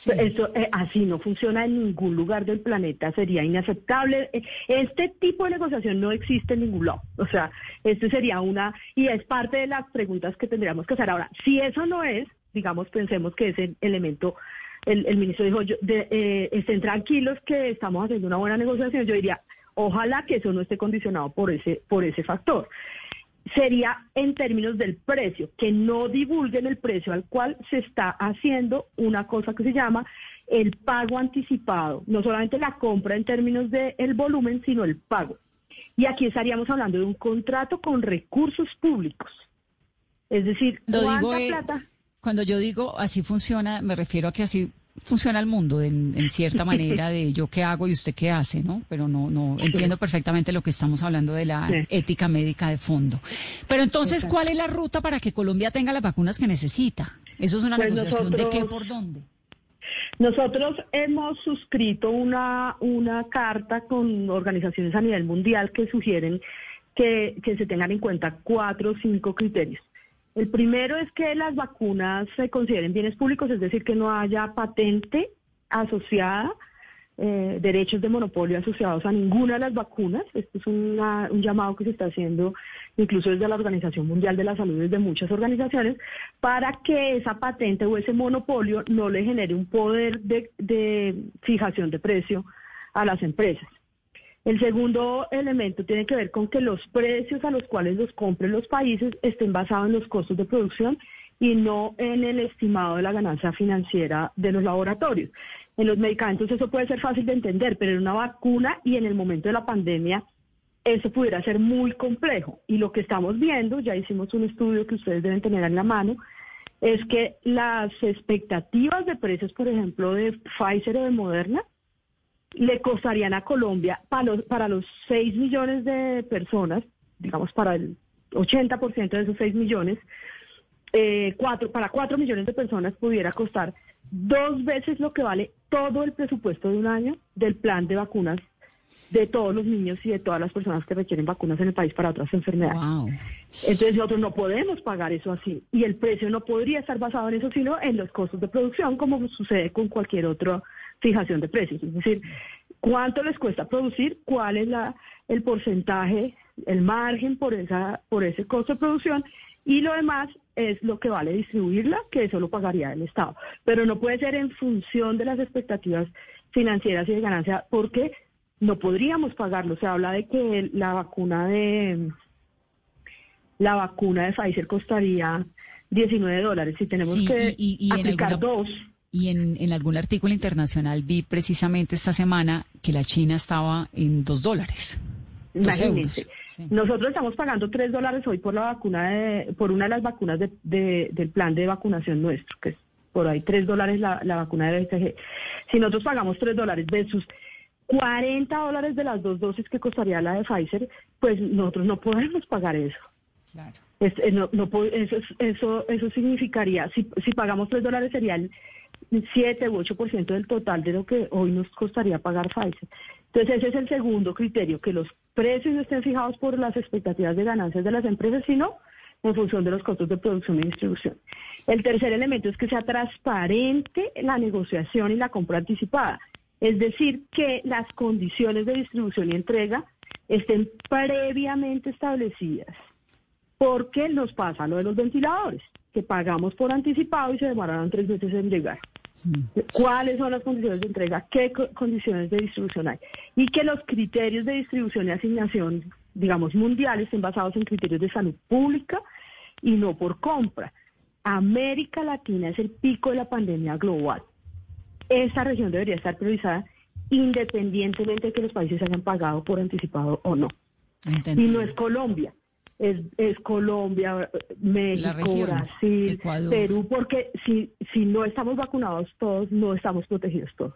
Eso eh, así no funciona en ningún lugar del planeta, sería inaceptable. Eh, Este tipo de negociación no existe en ningún lado. O sea, esto sería una y es parte de las preguntas que tendríamos que hacer ahora. Si eso no es, digamos, pensemos que ese elemento el, el ministro dijo, yo, de, eh, estén tranquilos que estamos haciendo una buena negociación. Yo diría, ojalá que eso no esté condicionado por ese, por ese factor sería en términos del precio, que no divulguen el precio al cual se está haciendo una cosa que se llama el pago anticipado, no solamente la compra en términos del el volumen, sino el pago. Y aquí estaríamos hablando de un contrato con recursos públicos. Es decir, Lo ¿cuánta eh, plata? Cuando yo digo así funciona, me refiero a que así funciona el mundo en, en cierta manera de yo qué hago y usted qué hace, ¿no? Pero no, no entiendo perfectamente lo que estamos hablando de la Sí. ética médica de fondo. Pero entonces. ¿cuál es la ruta para que Colombia tenga las vacunas que necesita? Eso es una Pues negociación de qué por dónde. Nosotros hemos suscrito una, una carta con organizaciones a nivel mundial que sugieren que, que se tengan en cuenta cuatro o cinco criterios. El primero es que las vacunas se consideren bienes públicos, es decir, que no haya patente asociada, eh, derechos de monopolio asociados a ninguna de las vacunas. Esto es un llamado que se está haciendo incluso desde la Organización Mundial de la Salud, desde muchas organizaciones, para que esa patente o ese monopolio no le genere un poder de, de fijación de precio a las empresas. El segundo elemento tiene que ver con que los precios a los cuales los compren los países estén basados en los costos de producción y no en el estimado de la ganancia financiera de los laboratorios. En los medicamentos eso puede ser fácil de entender, pero en una vacuna y en el momento de la pandemia eso pudiera ser muy complejo. Y lo que estamos viendo, ya hicimos un estudio que ustedes deben tener en la mano, es que las expectativas de precios, por ejemplo, de Pfizer o de Moderna, le costarían a Colombia para los, para los 6 millones de personas, digamos para el 80% de esos 6 millones, eh, cuatro, para 4 millones de personas pudiera costar dos veces lo que vale todo el presupuesto de un año del plan de vacunas de todos los niños y de todas las personas que requieren vacunas en el país para otras enfermedades. Wow. Entonces nosotros no podemos pagar eso así y el precio no podría estar basado en eso, sino en los costos de producción, como sucede con cualquier otra fijación de precios. Es decir, cuánto les cuesta producir, cuál es la, el porcentaje, el margen por, esa, por ese costo de producción y lo demás es lo que vale distribuirla, que eso lo pagaría el Estado. Pero no puede ser en función de las expectativas financieras y de ganancia, porque no podríamos pagarlo. Se habla de que la vacuna de la vacuna de Pfizer costaría 19 dólares. Si tenemos Sí, que y- y- y en aplicar alguna- dos, Y en, en algún artículo internacional vi precisamente esta semana que la China estaba en dos dólares. Imagínense. sí. Nosotros estamos pagando 3 dólares hoy por la vacuna de, por una de las vacunas de, de- del plan de vacunación nuestro, que es por ahí 3 dólares la, la vacuna de BCG. Si nosotros pagamos 3 dólares versus 40 dólares de las dos dosis que costaría la de Pfizer, pues nosotros no podemos pagar eso. Claro. Es- eh, no, no eso, es- eso, eso significaría, si, si pagamos 3 dólares sería el 7 u 8% del total de lo que hoy nos costaría pagar Pfizer. Entonces ese es el segundo criterio, que los precios estén fijados por las expectativas de ganancias de las empresas, sino en función de los costos de producción y distribución. El tercer elemento es que sea transparente la negociación y la compra anticipada. Es decir, que las condiciones de distribución y entrega estén previamente establecidas porque nos pasa lo de los ventiladores, que pagamos por anticipado y se demoraron tres meses en llegar. ¿Cuáles son las condiciones de entrega? ¿Qué co- condiciones de distribución hay? Y que los criterios de distribución y asignación, digamos, mundiales, estén basados en criterios de salud pública y no por compra. América Latina es el pico de la pandemia global. Esta región debería estar priorizada independientemente de que los países hayan pagado por anticipado o no. Y no es Colombia, es, es Colombia, México, región, Brasil, Ecuador. Perú, porque si, si no estamos vacunados todos, no estamos protegidos todos.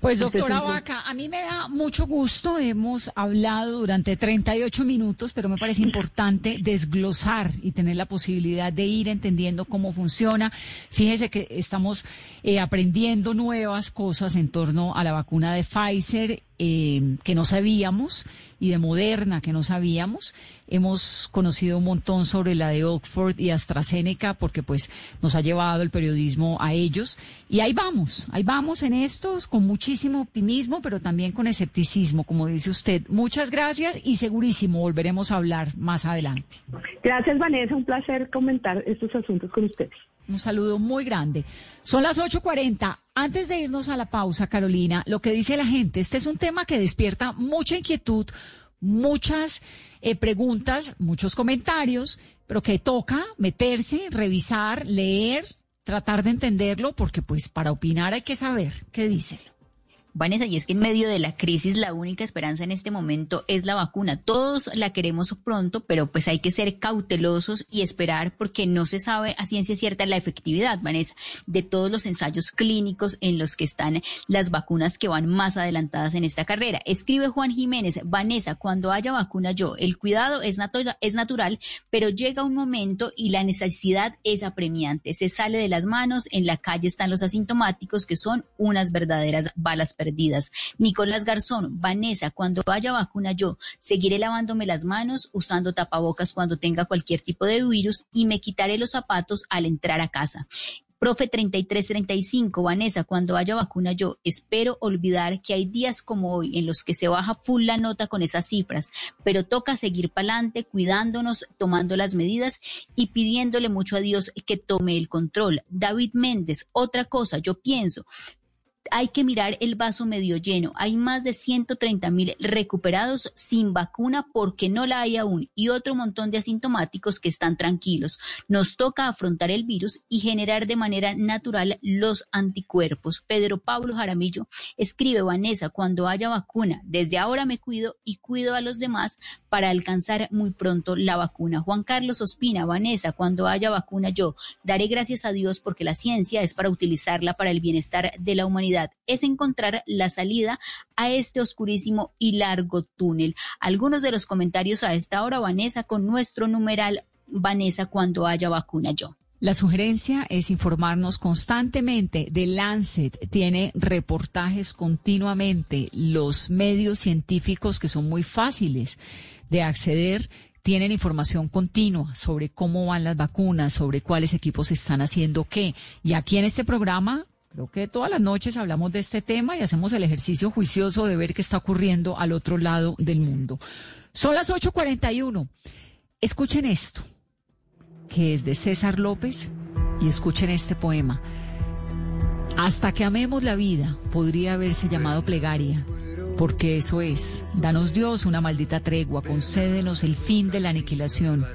Pues doctora Vaca, a mí me da mucho gusto, hemos hablado durante 38 minutos, pero me parece importante desglosar y tener la posibilidad de ir entendiendo cómo funciona. Fíjese que estamos eh, aprendiendo nuevas cosas en torno a la vacuna de Pfizer eh, que no sabíamos y de Moderna que no sabíamos. Hemos conocido un montón sobre la de Oxford y AstraZeneca porque pues nos ha llevado el periodismo a ellos. Y ahí vamos, ahí vamos en estos con muchísimo optimismo, pero también con escepticismo, como dice usted. Muchas gracias y segurísimo volveremos a hablar más adelante. Gracias Vanessa, un placer comentar estos asuntos con ustedes. Un saludo muy grande. Son las 8.40. Antes de irnos a la pausa, Carolina, lo que dice la gente, este es un tema que despierta mucha inquietud, muchas eh, preguntas, muchos comentarios, pero que toca meterse, revisar, leer, tratar de entenderlo, porque pues para opinar hay que saber qué dice. Vanessa, y es que en medio de la crisis la única esperanza en este momento es la vacuna. Todos la queremos pronto, pero pues hay que ser cautelosos y esperar porque no se sabe a ciencia cierta la efectividad, Vanessa, de todos los ensayos clínicos en los que están las vacunas que van más adelantadas en esta carrera. Escribe Juan Jiménez, Vanessa, cuando haya vacuna yo, el cuidado es, natural, pero llega un momento y la necesidad es apremiante. Se sale de las manos, en la calle están los asintomáticos que son unas verdaderas balas Nicolás Garzón, Vanessa, cuando vaya vacuna yo, seguiré lavándome las manos, usando tapabocas cuando tenga cualquier tipo de virus y me quitaré los zapatos al entrar a casa. Profe 3335, Vanessa, cuando haya vacuna yo espero olvidar que hay días como hoy en los que se baja full la nota con esas cifras, pero toca seguir para adelante, cuidándonos, tomando las medidas y pidiéndole mucho a Dios que tome el control. David Méndez, otra cosa, yo pienso, hay que mirar el vaso medio lleno. Hay más de 130 mil recuperados sin vacuna porque no la hay aún y otro montón de asintomáticos que están tranquilos. Nos toca afrontar el virus y generar de manera natural los anticuerpos. Pedro Pablo Jaramillo escribe, Vanessa, cuando haya vacuna, desde ahora me cuido y cuido a los demás para alcanzar muy pronto la vacuna. Juan Carlos Ospina, Vanessa, cuando haya vacuna yo daré gracias a Dios porque la ciencia es para utilizarla para el bienestar de la humanidad es encontrar la salida a este oscurísimo y largo túnel. Algunos de los comentarios a esta hora, Vanessa, con nuestro numeral Vanessa cuando haya vacuna yo. La sugerencia es informarnos constantemente. The Lancet tiene reportajes continuamente. Los medios científicos que son muy fáciles de acceder tienen información continua sobre cómo van las vacunas, sobre cuáles equipos están haciendo qué. Y aquí en este programa Creo que todas las noches hablamos de este tema y hacemos el ejercicio juicioso de ver qué está ocurriendo al otro lado del mundo. Son las 8.41. Escuchen esto, que es de César López, y escuchen este poema. Hasta que amemos la vida podría haberse llamado plegaria, porque eso es. Danos Dios una maldita tregua, concédenos el fin de la aniquilación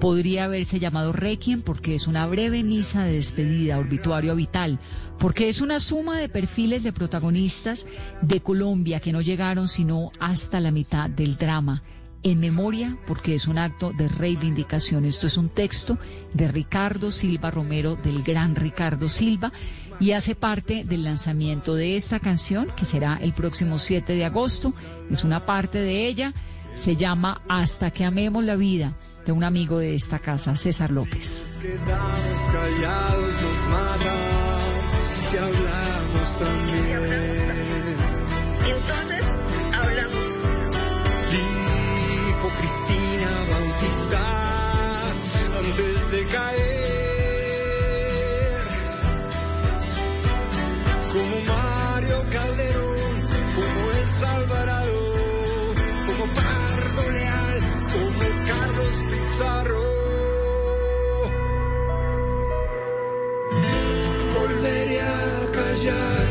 podría haberse llamado Requiem porque es una breve misa de despedida, orbituario vital, porque es una suma de perfiles de protagonistas de Colombia que no llegaron sino hasta la mitad del drama. En memoria, porque es un acto de reivindicación. Esto es un texto de Ricardo Silva Romero, del gran Ricardo Silva, y hace parte del lanzamiento de esta canción, que será el próximo 7 de agosto. Es una parte de ella se llama Hasta que amemos la vida, de un amigo de esta casa, César López. si hablamos también. Entonces, hablamos. Dijo Cristina Bautista antes de caer. Como Mario Calderón, a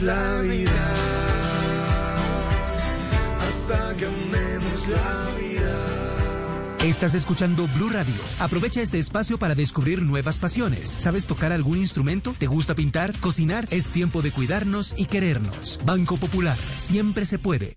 la vida, hasta que amemos la vida. Estás escuchando Blue Radio. Aprovecha este espacio para descubrir nuevas pasiones. ¿Sabes tocar algún instrumento? ¿Te gusta pintar? ¿Cocinar? Es tiempo de cuidarnos y querernos. Banco Popular. Siempre se puede.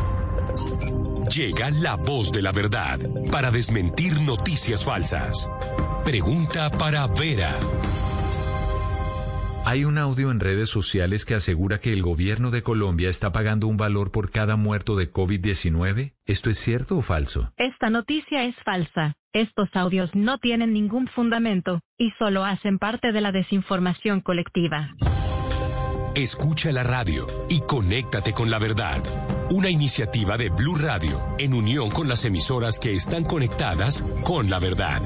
Llega la voz de la verdad para desmentir noticias falsas. Pregunta para Vera. Hay un audio en redes sociales que asegura que el gobierno de Colombia está pagando un valor por cada muerto de COVID-19. ¿Esto es cierto o falso? Esta noticia es falsa. Estos audios no tienen ningún fundamento y solo hacen parte de la desinformación colectiva. Escucha la radio y conéctate con la verdad. Una iniciativa de Blue Radio en unión con las emisoras que están conectadas con la verdad.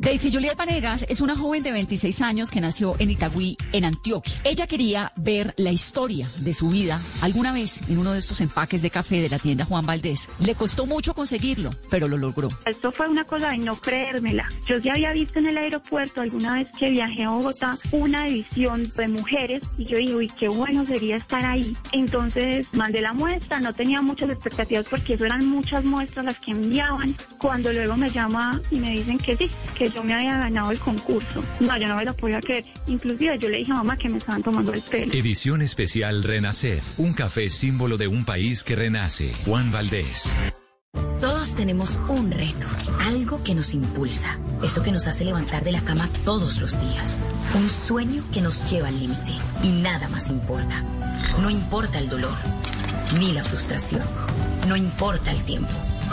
Daisy Juliet Vanegas es una joven de 26 años que nació en Itagüí, en Antioquia. Ella quería ver la historia de su vida alguna vez en uno de estos empaques de café de la tienda Juan Valdés. Le costó mucho conseguirlo, pero lo logró. Esto fue una cosa de no creérmela. Yo ya había visto en el aeropuerto alguna vez que viajé a Bogotá una edición de mujeres y yo dije, uy, qué bueno sería estar ahí. Entonces mandé la muestra, no tenía muchas expectativas porque eran muchas muestras las que enviaban. Cuando luego me llama y me dicen que sí, que yo me había ganado el concurso. No, yo no me lo podía creer. Inclusive yo le dije a mamá que me estaban tomando el pelo. Edición especial Renacer. Un café símbolo de un país que renace. Juan Valdés. Todos tenemos un reto, algo que nos impulsa, eso que nos hace levantar de la cama todos los días, un sueño que nos lleva al límite y nada más importa. No importa el dolor, ni la frustración, no importa el tiempo.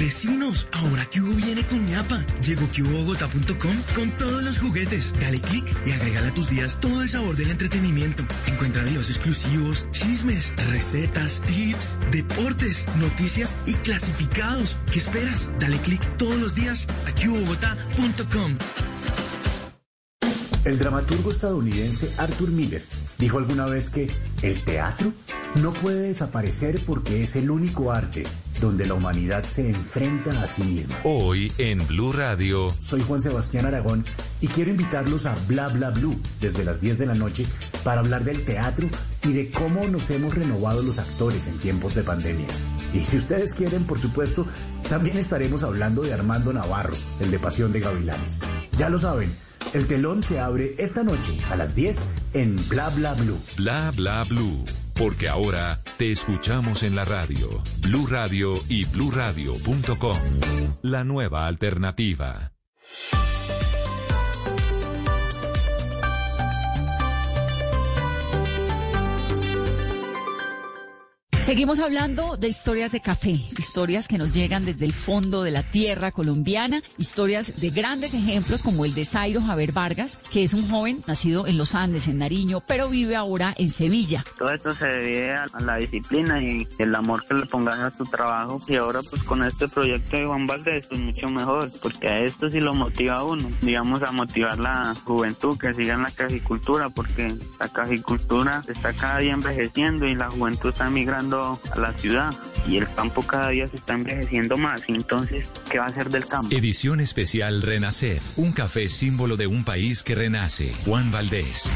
Vecinos, ahora Cubo viene con ñapa. Llegó cubobogotá.com con todos los juguetes. Dale clic y agrégale a tus días todo el sabor del entretenimiento. Encuentra videos exclusivos, chismes, recetas, tips, deportes, noticias y clasificados. ¿Qué esperas? Dale clic todos los días a cubobogotá.com. El dramaturgo estadounidense Arthur Miller dijo alguna vez que el teatro no puede desaparecer porque es el único arte donde la humanidad se enfrenta a sí misma. Hoy en Blue Radio. Soy Juan Sebastián Aragón y quiero invitarlos a Bla Bla Blue desde las 10 de la noche para hablar del teatro y de cómo nos hemos renovado los actores en tiempos de pandemia. Y si ustedes quieren, por supuesto, también estaremos hablando de Armando Navarro, el de Pasión de Gavilanes. Ya lo saben. El telón se abre esta noche a las 10 en Bla Bla Blue. Bla Bla Blue. Porque ahora te escuchamos en la radio. Blue Radio y bluradio.com. La nueva alternativa. Seguimos hablando de historias de café, historias que nos llegan desde el fondo de la tierra colombiana, historias de grandes ejemplos como el de Zairo Javier Vargas, que es un joven nacido en los Andes, en Nariño, pero vive ahora en Sevilla. Todo esto se debe a la disciplina y el amor que le pongas a tu trabajo y ahora pues con este proyecto de Juan Valdés pues mucho mejor, porque a esto sí lo motiva a uno, digamos a motivar la juventud que siga en la cajicultura, porque la cajicultura está cada día envejeciendo y la juventud está migrando a la ciudad y el campo cada día se está envejeciendo más. Entonces, ¿qué va a hacer del campo? Edición especial Renacer. Un café símbolo de un país que renace. Juan Valdés.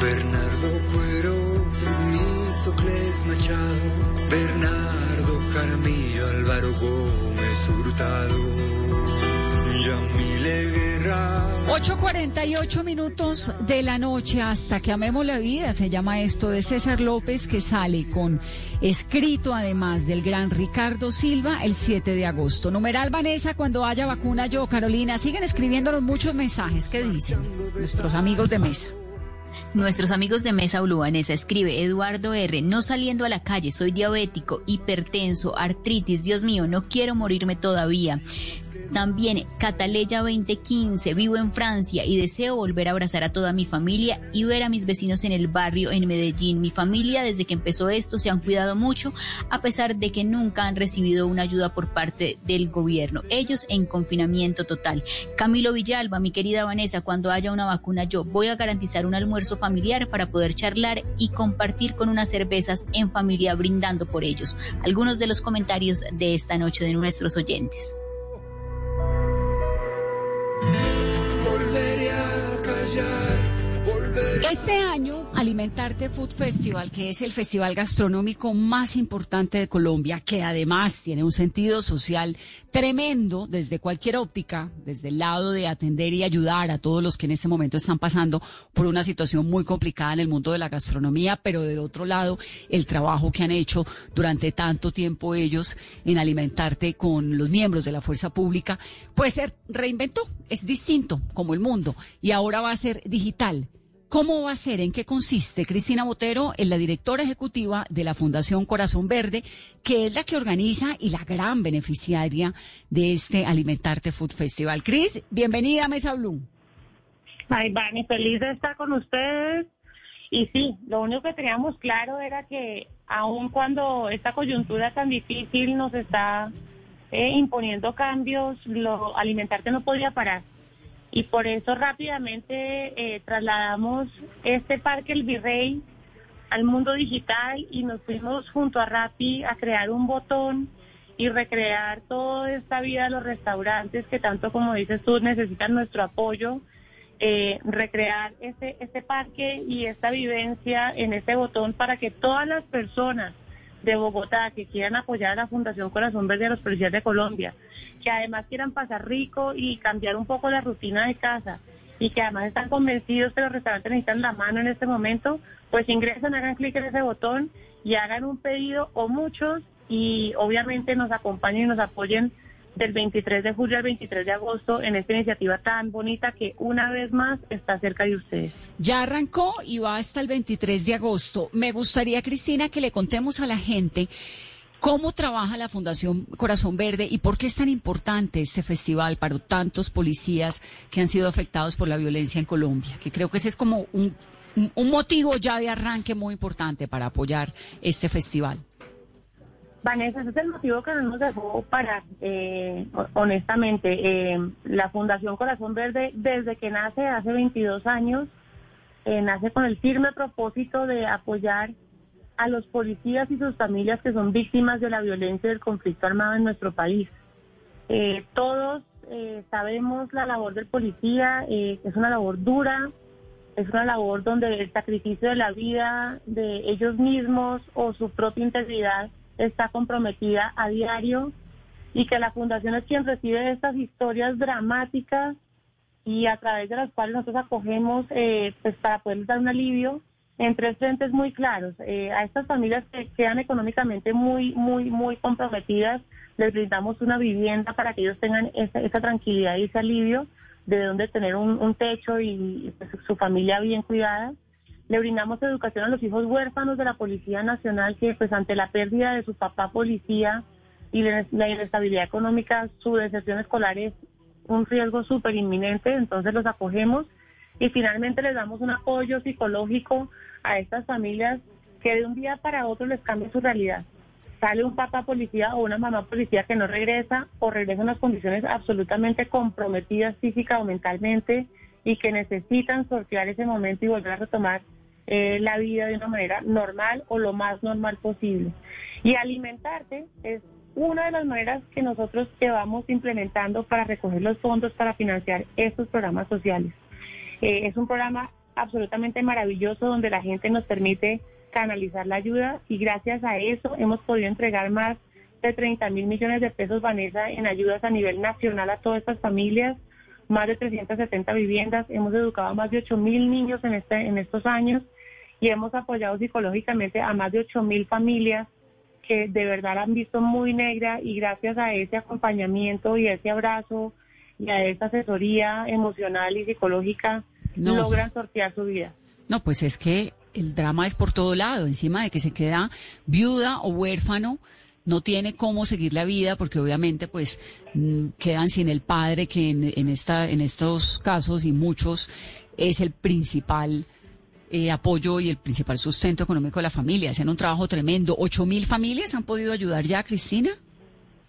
Bernardo Cuero, Temístocles Machado, Bernardo Jaramillo, Álvaro Gómez Hurtado, Yamile 8.48 minutos de la noche hasta que amemos la vida, se llama esto de César López, que sale con escrito además del gran Ricardo Silva el 7 de agosto. Numeral Vanessa, cuando haya vacuna yo, Carolina, siguen escribiéndonos muchos mensajes, ¿qué dicen nuestros amigos de mesa? Nuestros amigos de Mesa Blue, Vanessa escribe, Eduardo R., no saliendo a la calle, soy diabético, hipertenso, artritis, Dios mío, no quiero morirme todavía. También Cataleya 2015, vivo en Francia y deseo volver a abrazar a toda mi familia y ver a mis vecinos en el barrio en Medellín. Mi familia desde que empezó esto se han cuidado mucho a pesar de que nunca han recibido una ayuda por parte del gobierno. Ellos en confinamiento total. Camilo Villalba, mi querida Vanessa, cuando haya una vacuna yo voy a garantizar un almuerzo familiar para poder charlar y compartir con unas cervezas en familia brindando por ellos. Algunos de los comentarios de esta noche de nuestros oyentes. Este año, Alimentarte Food Festival, que es el festival gastronómico más importante de Colombia, que además tiene un sentido social tremendo desde cualquier óptica, desde el lado de atender y ayudar a todos los que en este momento están pasando por una situación muy complicada en el mundo de la gastronomía, pero del otro lado, el trabajo que han hecho durante tanto tiempo ellos en Alimentarte con los miembros de la fuerza pública, pues se reinventó, es distinto como el mundo y ahora va a ser digital ¿Cómo va a ser? ¿En qué consiste? Cristina Botero es la directora ejecutiva de la Fundación Corazón Verde, que es la que organiza y la gran beneficiaria de este Alimentarte Food Festival. Cris, bienvenida a Mesa Blue. Ay, Vani, feliz de estar con ustedes. Y sí, lo único que teníamos claro era que aun cuando esta coyuntura tan difícil nos está eh, imponiendo cambios, lo alimentarte no podía parar y por eso rápidamente eh, trasladamos este parque El Virrey al mundo digital y nos fuimos junto a Rappi a crear un botón y recrear toda esta vida de los restaurantes que tanto como dices tú necesitan nuestro apoyo, eh, recrear este, este parque y esta vivencia en este botón para que todas las personas de Bogotá que quieran apoyar a la Fundación Corazón Verde de los Policías de Colombia, que además quieran pasar rico y cambiar un poco la rutina de casa y que además están convencidos que los restaurantes necesitan la mano en este momento, pues ingresen, hagan clic en ese botón y hagan un pedido o muchos y obviamente nos acompañen y nos apoyen del 23 de julio al 23 de agosto en esta iniciativa tan bonita que una vez más está cerca de ustedes. Ya arrancó y va hasta el 23 de agosto. Me gustaría, Cristina, que le contemos a la gente cómo trabaja la Fundación Corazón Verde y por qué es tan importante este festival para tantos policías que han sido afectados por la violencia en Colombia, que creo que ese es como un, un motivo ya de arranque muy importante para apoyar este festival. Vanessa, ese es el motivo que no nos dejó parar, eh, honestamente. Eh, la Fundación Corazón Verde, desde que nace hace 22 años, eh, nace con el firme propósito de apoyar a los policías y sus familias que son víctimas de la violencia y del conflicto armado en nuestro país. todos sabemos la labor del policía, es una labor dura, es una labor donde el sacrificio de la vida de ellos mismos o su propia integridad está comprometida a diario y que la fundación es quien recibe estas historias dramáticas y a través de las cuales nosotros acogemos eh, pues para poderles dar un alivio en tres frentes muy claros. Eh, a estas familias que quedan económicamente muy, muy, muy comprometidas, les brindamos una vivienda para que ellos tengan esa, tranquilidad y ese alivio de donde tener un, techo y, pues, su familia bien cuidada. Le brindamos educación a los hijos huérfanos de la Policía Nacional que pues ante la pérdida de su papá policía y la, inestabilidad económica, su deserción escolar es un riesgo súper inminente, entonces los acogemos y finalmente les damos un apoyo psicológico a estas familias que de un día para otro les cambia su realidad. Sale un papá policía o una mamá policía que no regresa o regresa en unas condiciones absolutamente comprometidas física o mentalmente y que necesitan sortear ese momento y volver a retomar eh, la vida de una manera normal o lo más normal posible. Y alimentarte es una de las maneras que nosotros llevamos implementando para recoger los fondos para financiar estos programas sociales. Eh, es un programa absolutamente maravilloso donde la gente nos permite canalizar la ayuda y gracias a eso hemos podido entregar más de 30 mil millones de pesos, Vanessa, en ayudas a nivel nacional a todas estas familias más de 370 viviendas, hemos educado a más de 8 mil niños en, este, en estos años y hemos apoyado psicológicamente a más de 8 mil familias que de verdad han visto muy negra y gracias a ese acompañamiento y ese abrazo y a esa asesoría emocional y psicológica logran sortear su vida. No, pues es que el drama es por todo lado, encima de que se queda viuda o huérfano, no tiene cómo seguir la vida porque obviamente pues mm, quedan sin el padre que en, esta, en estos casos y muchos es el principal eh, apoyo y el principal sustento económico de la familia. Hacen un trabajo tremendo. ¿Ocho mil familias han podido ayudar ya, Cristina?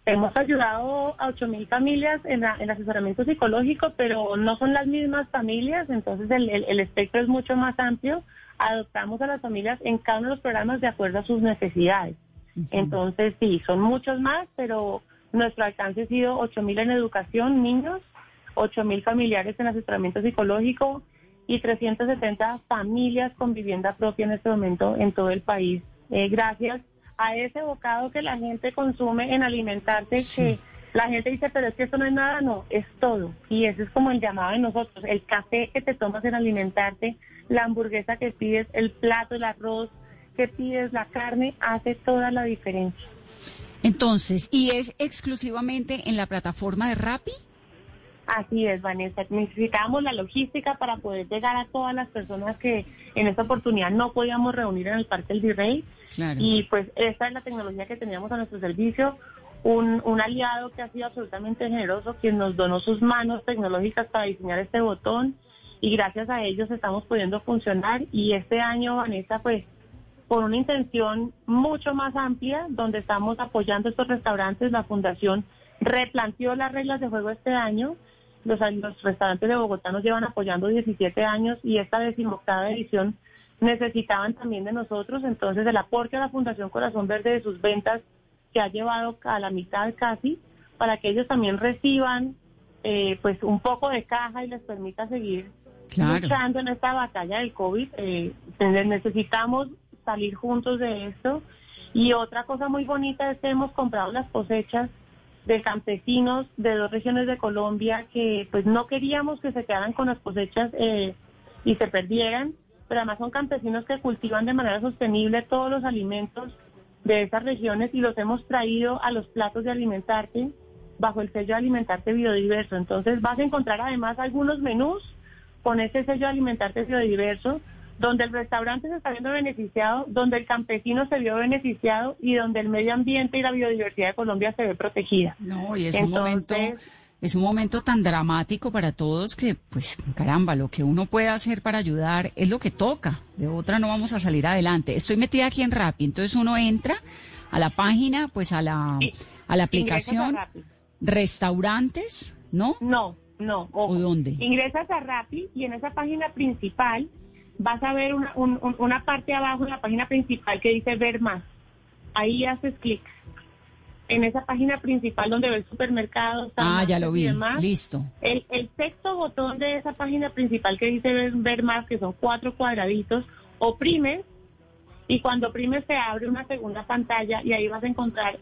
Hemos ayudado a ocho mil familias en, el asesoramiento psicológico, pero no son las mismas familias, entonces el, el espectro es mucho más amplio. Adoptamos a las familias en cada uno de los programas de acuerdo a sus necesidades. Entonces, sí, son muchos más, pero nuestro alcance ha sido 8 mil en educación, niños, 8 mil familiares en asesoramiento psicológico y 370 familias con vivienda propia en este momento en todo el país. Eh, gracias a ese bocado que la gente consume en alimentarse, que la gente dice, pero es que esto no es nada, no, es todo. Y ese es como el llamado de nosotros, el café que te tomas en alimentarte, la hamburguesa que pides, el plato, el arroz, que pides, la carne, hace toda la diferencia. Entonces, ¿y es exclusivamente en la plataforma de Rappi? Así es, Vanessa. Necesitábamos la logística para poder llegar a todas las personas que en esta oportunidad no podíamos reunir en el Parque El Virrey. Y pues esta es la tecnología que teníamos a nuestro servicio. Un, un aliado que ha sido absolutamente generoso, quien nos donó sus manos tecnológicas para diseñar este botón. Y gracias a ellos estamos pudiendo funcionar. Y este año, Vanessa, pues por una intención mucho más amplia, donde estamos apoyando estos restaurantes. La Fundación replanteó las reglas de juego este año. Los, los restaurantes de Bogotá nos llevan apoyando 17 años y esta decimoctava edición necesitaban también de nosotros. Entonces, el aporte a la Fundación Corazón Verde de sus ventas que ha llevado a la mitad casi, para que ellos también reciban eh, pues un poco de caja y les permita seguir luchando en esta batalla del COVID. Eh, necesitamos salir juntos de esto. Y otra cosa muy bonita es que hemos comprado las cosechas de campesinos de dos regiones de Colombia que pues no queríamos que se quedaran con las cosechas eh, y se perdieran, pero además son campesinos que cultivan de manera sostenible todos los alimentos de esas regiones y los hemos traído a los platos de alimentarte bajo el sello de alimentarte biodiverso. Entonces vas a encontrar además algunos menús con ese sello de alimentarte biodiverso donde el restaurante se está viendo beneficiado, donde el campesino se vio beneficiado y donde el medio ambiente y la biodiversidad de Colombia se ve protegida. No, y es un momento es un momento tan dramático para todos que, pues, caramba, lo que uno puede hacer para ayudar es lo que toca. De otra no vamos a salir adelante. Estoy metida aquí en Rappi, entonces uno entra a la página, pues a la, a la aplicación restaurantes, ¿no? No, no. ¿O dónde? Ingresas a Rappi y en esa página principal vas a ver una, una parte abajo en la página principal que dice ver más. Ahí haces clic. En esa página principal donde ves supermercados. Ah, ya lo vi. Listo. El, el sexto botón de esa página principal que dice ver, ver más, que son cuatro cuadraditos, oprimes y cuando oprimes se abre una segunda pantalla y ahí vas a encontrar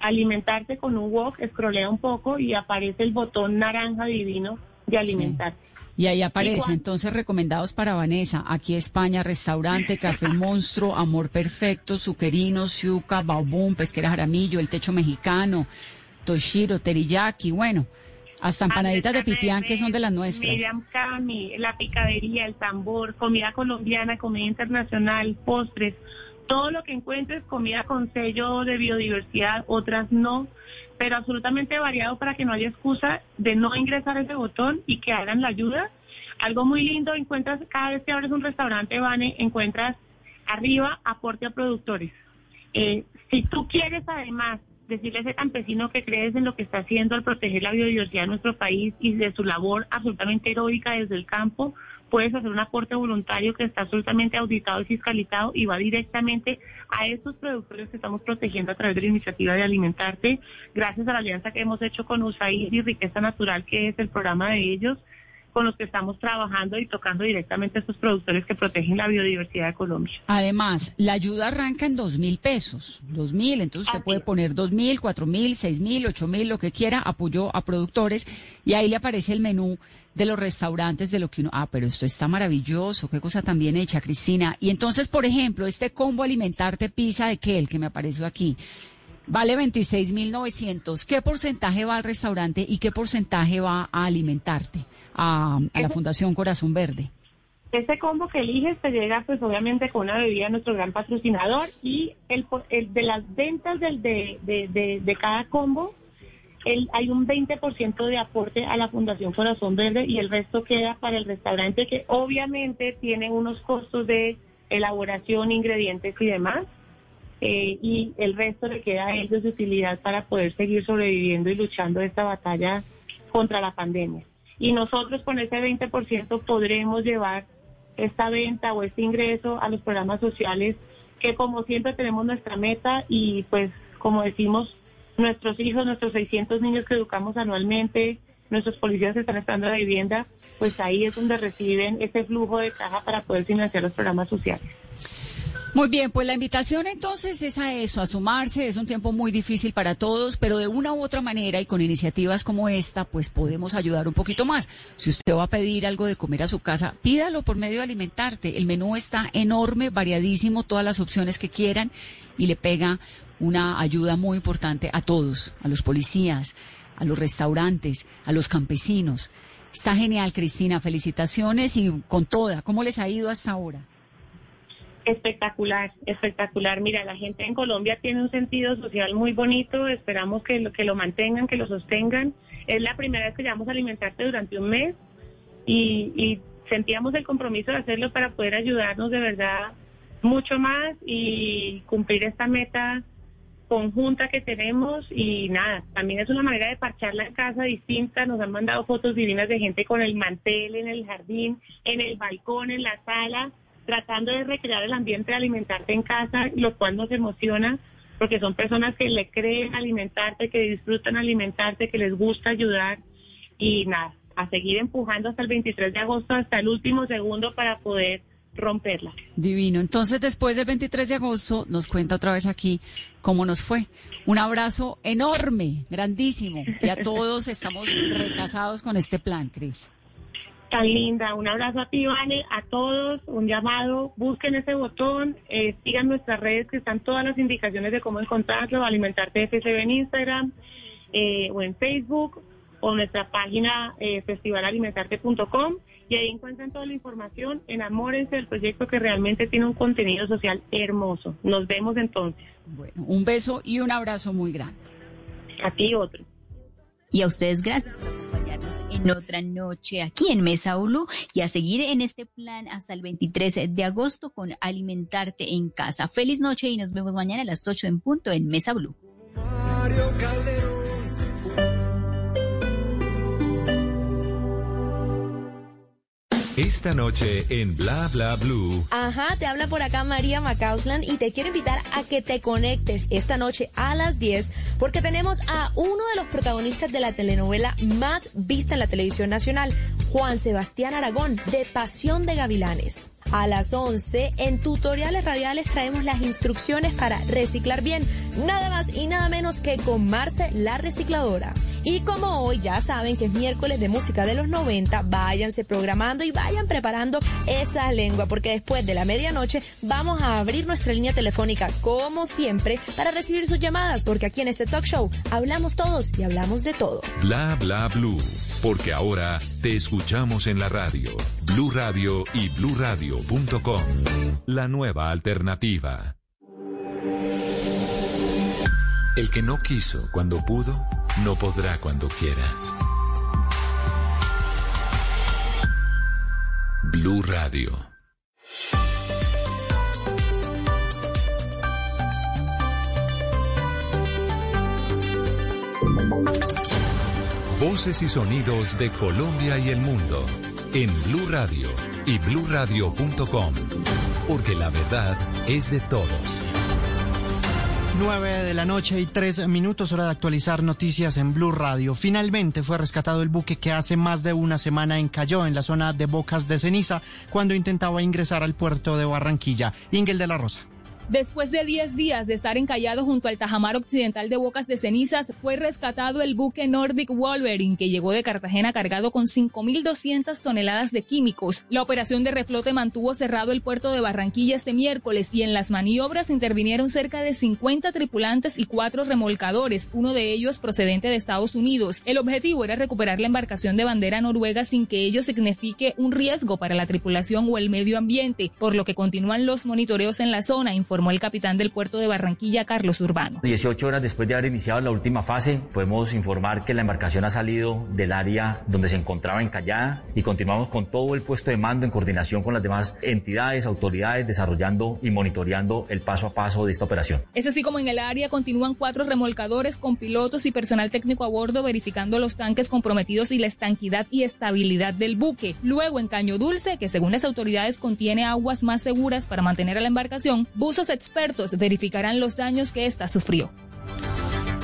alimentarte con un wok, escrolea un poco y aparece el botón naranja divino de alimentarte. Y ahí aparece, entonces, recomendados para Vanessa. Aquí España, restaurante, Café Monstruo, Amor Perfecto, Suquerino, Siuca, Baubum, Pesquera Jaramillo, El Techo Mexicano, Toshiro, Teriyaki, bueno, hasta empanaditas de pipián que son de las nuestras. Miriam Cami, la picadería, el tambor, comida colombiana, comida internacional, postres, todo lo que encuentres, comida con sello de biodiversidad, otras no, pero absolutamente variado para que no haya excusa de no ingresar ese botón y que hagan la ayuda. Algo muy lindo, encuentras, cada vez que abres un restaurante, Vane, encuentras arriba aporte a productores. Eh, si tú quieres además decirle a ese campesino que crees en lo que está haciendo al proteger la biodiversidad de nuestro país y de su labor absolutamente heroica desde el campo, puedes hacer un aporte voluntario que está absolutamente auditado y fiscalizado y va directamente a estos productores que estamos protegiendo a través de la iniciativa de Alimentarte, gracias a la alianza que hemos hecho con USAID y Riqueza Natural, que es el programa de ellos con los que estamos trabajando y tocando directamente a estos productores que protegen la biodiversidad de Colombia. Además, la ayuda arranca en dos mil pesos, dos mil, entonces usted puede poner dos mil, cuatro mil, seis mil, ocho mil, lo que quiera, apoyo a productores y ahí le aparece el menú de los restaurantes de lo que uno, ah, pero esto está maravilloso, qué cosa tan bien hecha, Cristina. Y entonces, por ejemplo, este combo alimentarte pizza de qué, el que me apareció aquí, vale 26.900. ¿Qué porcentaje va al restaurante y qué porcentaje va a alimentarte? A, la Fundación Corazón Verde. Este combo que eliges te llega pues obviamente con una bebida nuestro gran patrocinador y el, de las ventas del, de, de, de, cada combo el, hay un 20% de aporte a la Fundación Corazón Verde y el resto queda para el restaurante que obviamente tiene unos costos de elaboración, ingredientes y demás. Eh, y el resto le queda a ellos de utilidad para poder seguir sobreviviendo y luchando esta batalla contra la pandemia y nosotros con ese 20% podremos llevar esta venta o este ingreso a los programas sociales que como siempre tenemos nuestra meta y pues como decimos nuestros hijos, nuestros 600 niños que educamos anualmente, nuestros policías están esperando la vivienda, pues ahí es donde reciben ese flujo de caja para poder financiar los programas sociales. Muy bien, pues la invitación entonces es a eso, a sumarse. Es un tiempo muy difícil para todos, pero de una u otra manera y con iniciativas como esta, pues podemos ayudar un poquito más. Si usted va a pedir algo de comer a su casa, pídalo por medio de alimentarte. El menú está enorme, variadísimo, todas las opciones que quieran y le pega una ayuda muy importante a todos, a los policías, a los restaurantes, a los campesinos. Está genial, Cristina. Felicitaciones y con toda. ¿Cómo les ha ido hasta ahora? Espectacular, espectacular. Mira, la gente en Colombia tiene un sentido social muy bonito, esperamos que lo, que lo mantengan, que lo sostengan. Es la primera vez que llevamos a alimentarte durante un mes y, sentíamos el compromiso de hacerlo para poder ayudarnos de verdad mucho más y cumplir esta meta conjunta que tenemos y nada, también es una manera de parcharla en casa distinta, nos han mandado fotos divinas de gente con el mantel en el jardín, en el balcón, en la sala, tratando de recrear el ambiente de alimentarte en casa, lo cual nos emociona porque son personas que le creen alimentarte, que disfrutan alimentarte, que les gusta ayudar y nada, a seguir empujando hasta el 23 de agosto, hasta el último segundo para poder romperla. Divino. Entonces, después del 23 de agosto, nos cuenta otra vez aquí cómo nos fue. Un abrazo enorme, grandísimo. Y a todos estamos recasados con este plan, Cris tan linda. Un abrazo a ti, Vane, a todos, un llamado, busquen ese botón, eh, sigan nuestras redes que están todas las indicaciones de cómo encontrarlo, alimentarte FCB en Instagram eh, o en Facebook o nuestra página eh, festivalalimentarte.com y ahí encuentran toda la información. Enamórense del proyecto que realmente tiene un contenido social hermoso. Nos vemos entonces. Bueno, un beso y un abrazo muy grande. A ti otro. Y a ustedes gracias por acompañarnos en otra noche aquí en Mesa Ulu y a seguir en este plan hasta el 23 de agosto con Alimentarte en Casa. Feliz noche y nos vemos mañana a las 8 en punto en Mesa Blue. Esta noche en Bla Bla Blue. Ajá, te habla por acá María Macausland y te quiero invitar a que te conectes esta noche a las 10 porque tenemos a uno de los protagonistas de la telenovela más vista en la televisión nacional, Juan Sebastián Aragón, de Pasión de Gavilanes. A las 11, en tutoriales radiales traemos las instrucciones para reciclar bien, nada más y nada menos que con Marce la recicladora. Y como hoy ya saben que es miércoles de música de los 90, váyanse programando y vayan preparando esa lengua, porque después de la medianoche vamos a abrir nuestra línea telefónica, como siempre, para recibir sus llamadas, porque aquí en este talk show hablamos todos y hablamos de todo. Bla, bla, blue porque ahora te escuchamos en la radio, Blue Radio y bluradio.com. La nueva alternativa. El que no quiso cuando pudo, no podrá cuando quiera. Blue Radio. Voces y sonidos de Colombia y el mundo en Blue Radio y bluradio.com, porque la verdad es de todos. 9 de la noche y 3 minutos, hora de actualizar noticias en Blue Radio. Finalmente fue rescatado el buque que hace más de una semana encalló en la zona de Bocas de Ceniza cuando intentaba ingresar al puerto de Barranquilla. Ingel de la Rosa. Después de 10 días de estar encallado junto al tajamar occidental de Bocas de Cenizas, fue rescatado el buque Nordic Wolverine, que llegó de Cartagena cargado con 5.200 toneladas de químicos. La operación de reflote mantuvo cerrado el puerto de Barranquilla este miércoles y en las maniobras intervinieron cerca de 50 tripulantes y cuatro remolcadores, uno de ellos procedente de Estados Unidos. El objetivo era recuperar la embarcación de bandera noruega sin que ello signifique un riesgo para la tripulación o el medio ambiente, por lo que continúan los monitoreos en la zona, informó el capitán del puerto de Barranquilla, Carlos Urbano. 18 horas después de haber iniciado la última fase, podemos informar que la embarcación ha salido del área donde se encontraba encallada y continuamos con todo el puesto de mando en coordinación con las demás entidades, autoridades, desarrollando y monitoreando el paso a paso de esta operación. Es así como en el área continúan cuatro remolcadores con pilotos y personal técnico a bordo verificando los tanques comprometidos y la estanquidad y estabilidad del buque. Luego en Caño Dulce, que según las autoridades contiene aguas más seguras para mantener a la embarcación, buzos expertos verificarán los daños que ésta sufrió.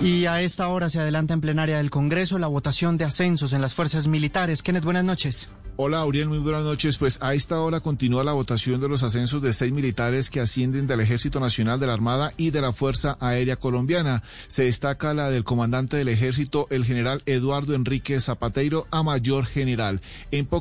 Y a esta hora se adelanta en plenaria del Congreso la votación de ascensos en las fuerzas militares. Kenneth, buenas noches. Hola, Auriel, muy buenas noches. Pues a esta hora continúa la votación de los ascensos de seis militares que ascienden del Ejército Nacional de la Armada y de la Fuerza Aérea Colombiana. Se destaca la del comandante del Ejército, el general Eduardo Enrique Zapateiro, a mayor general. En poco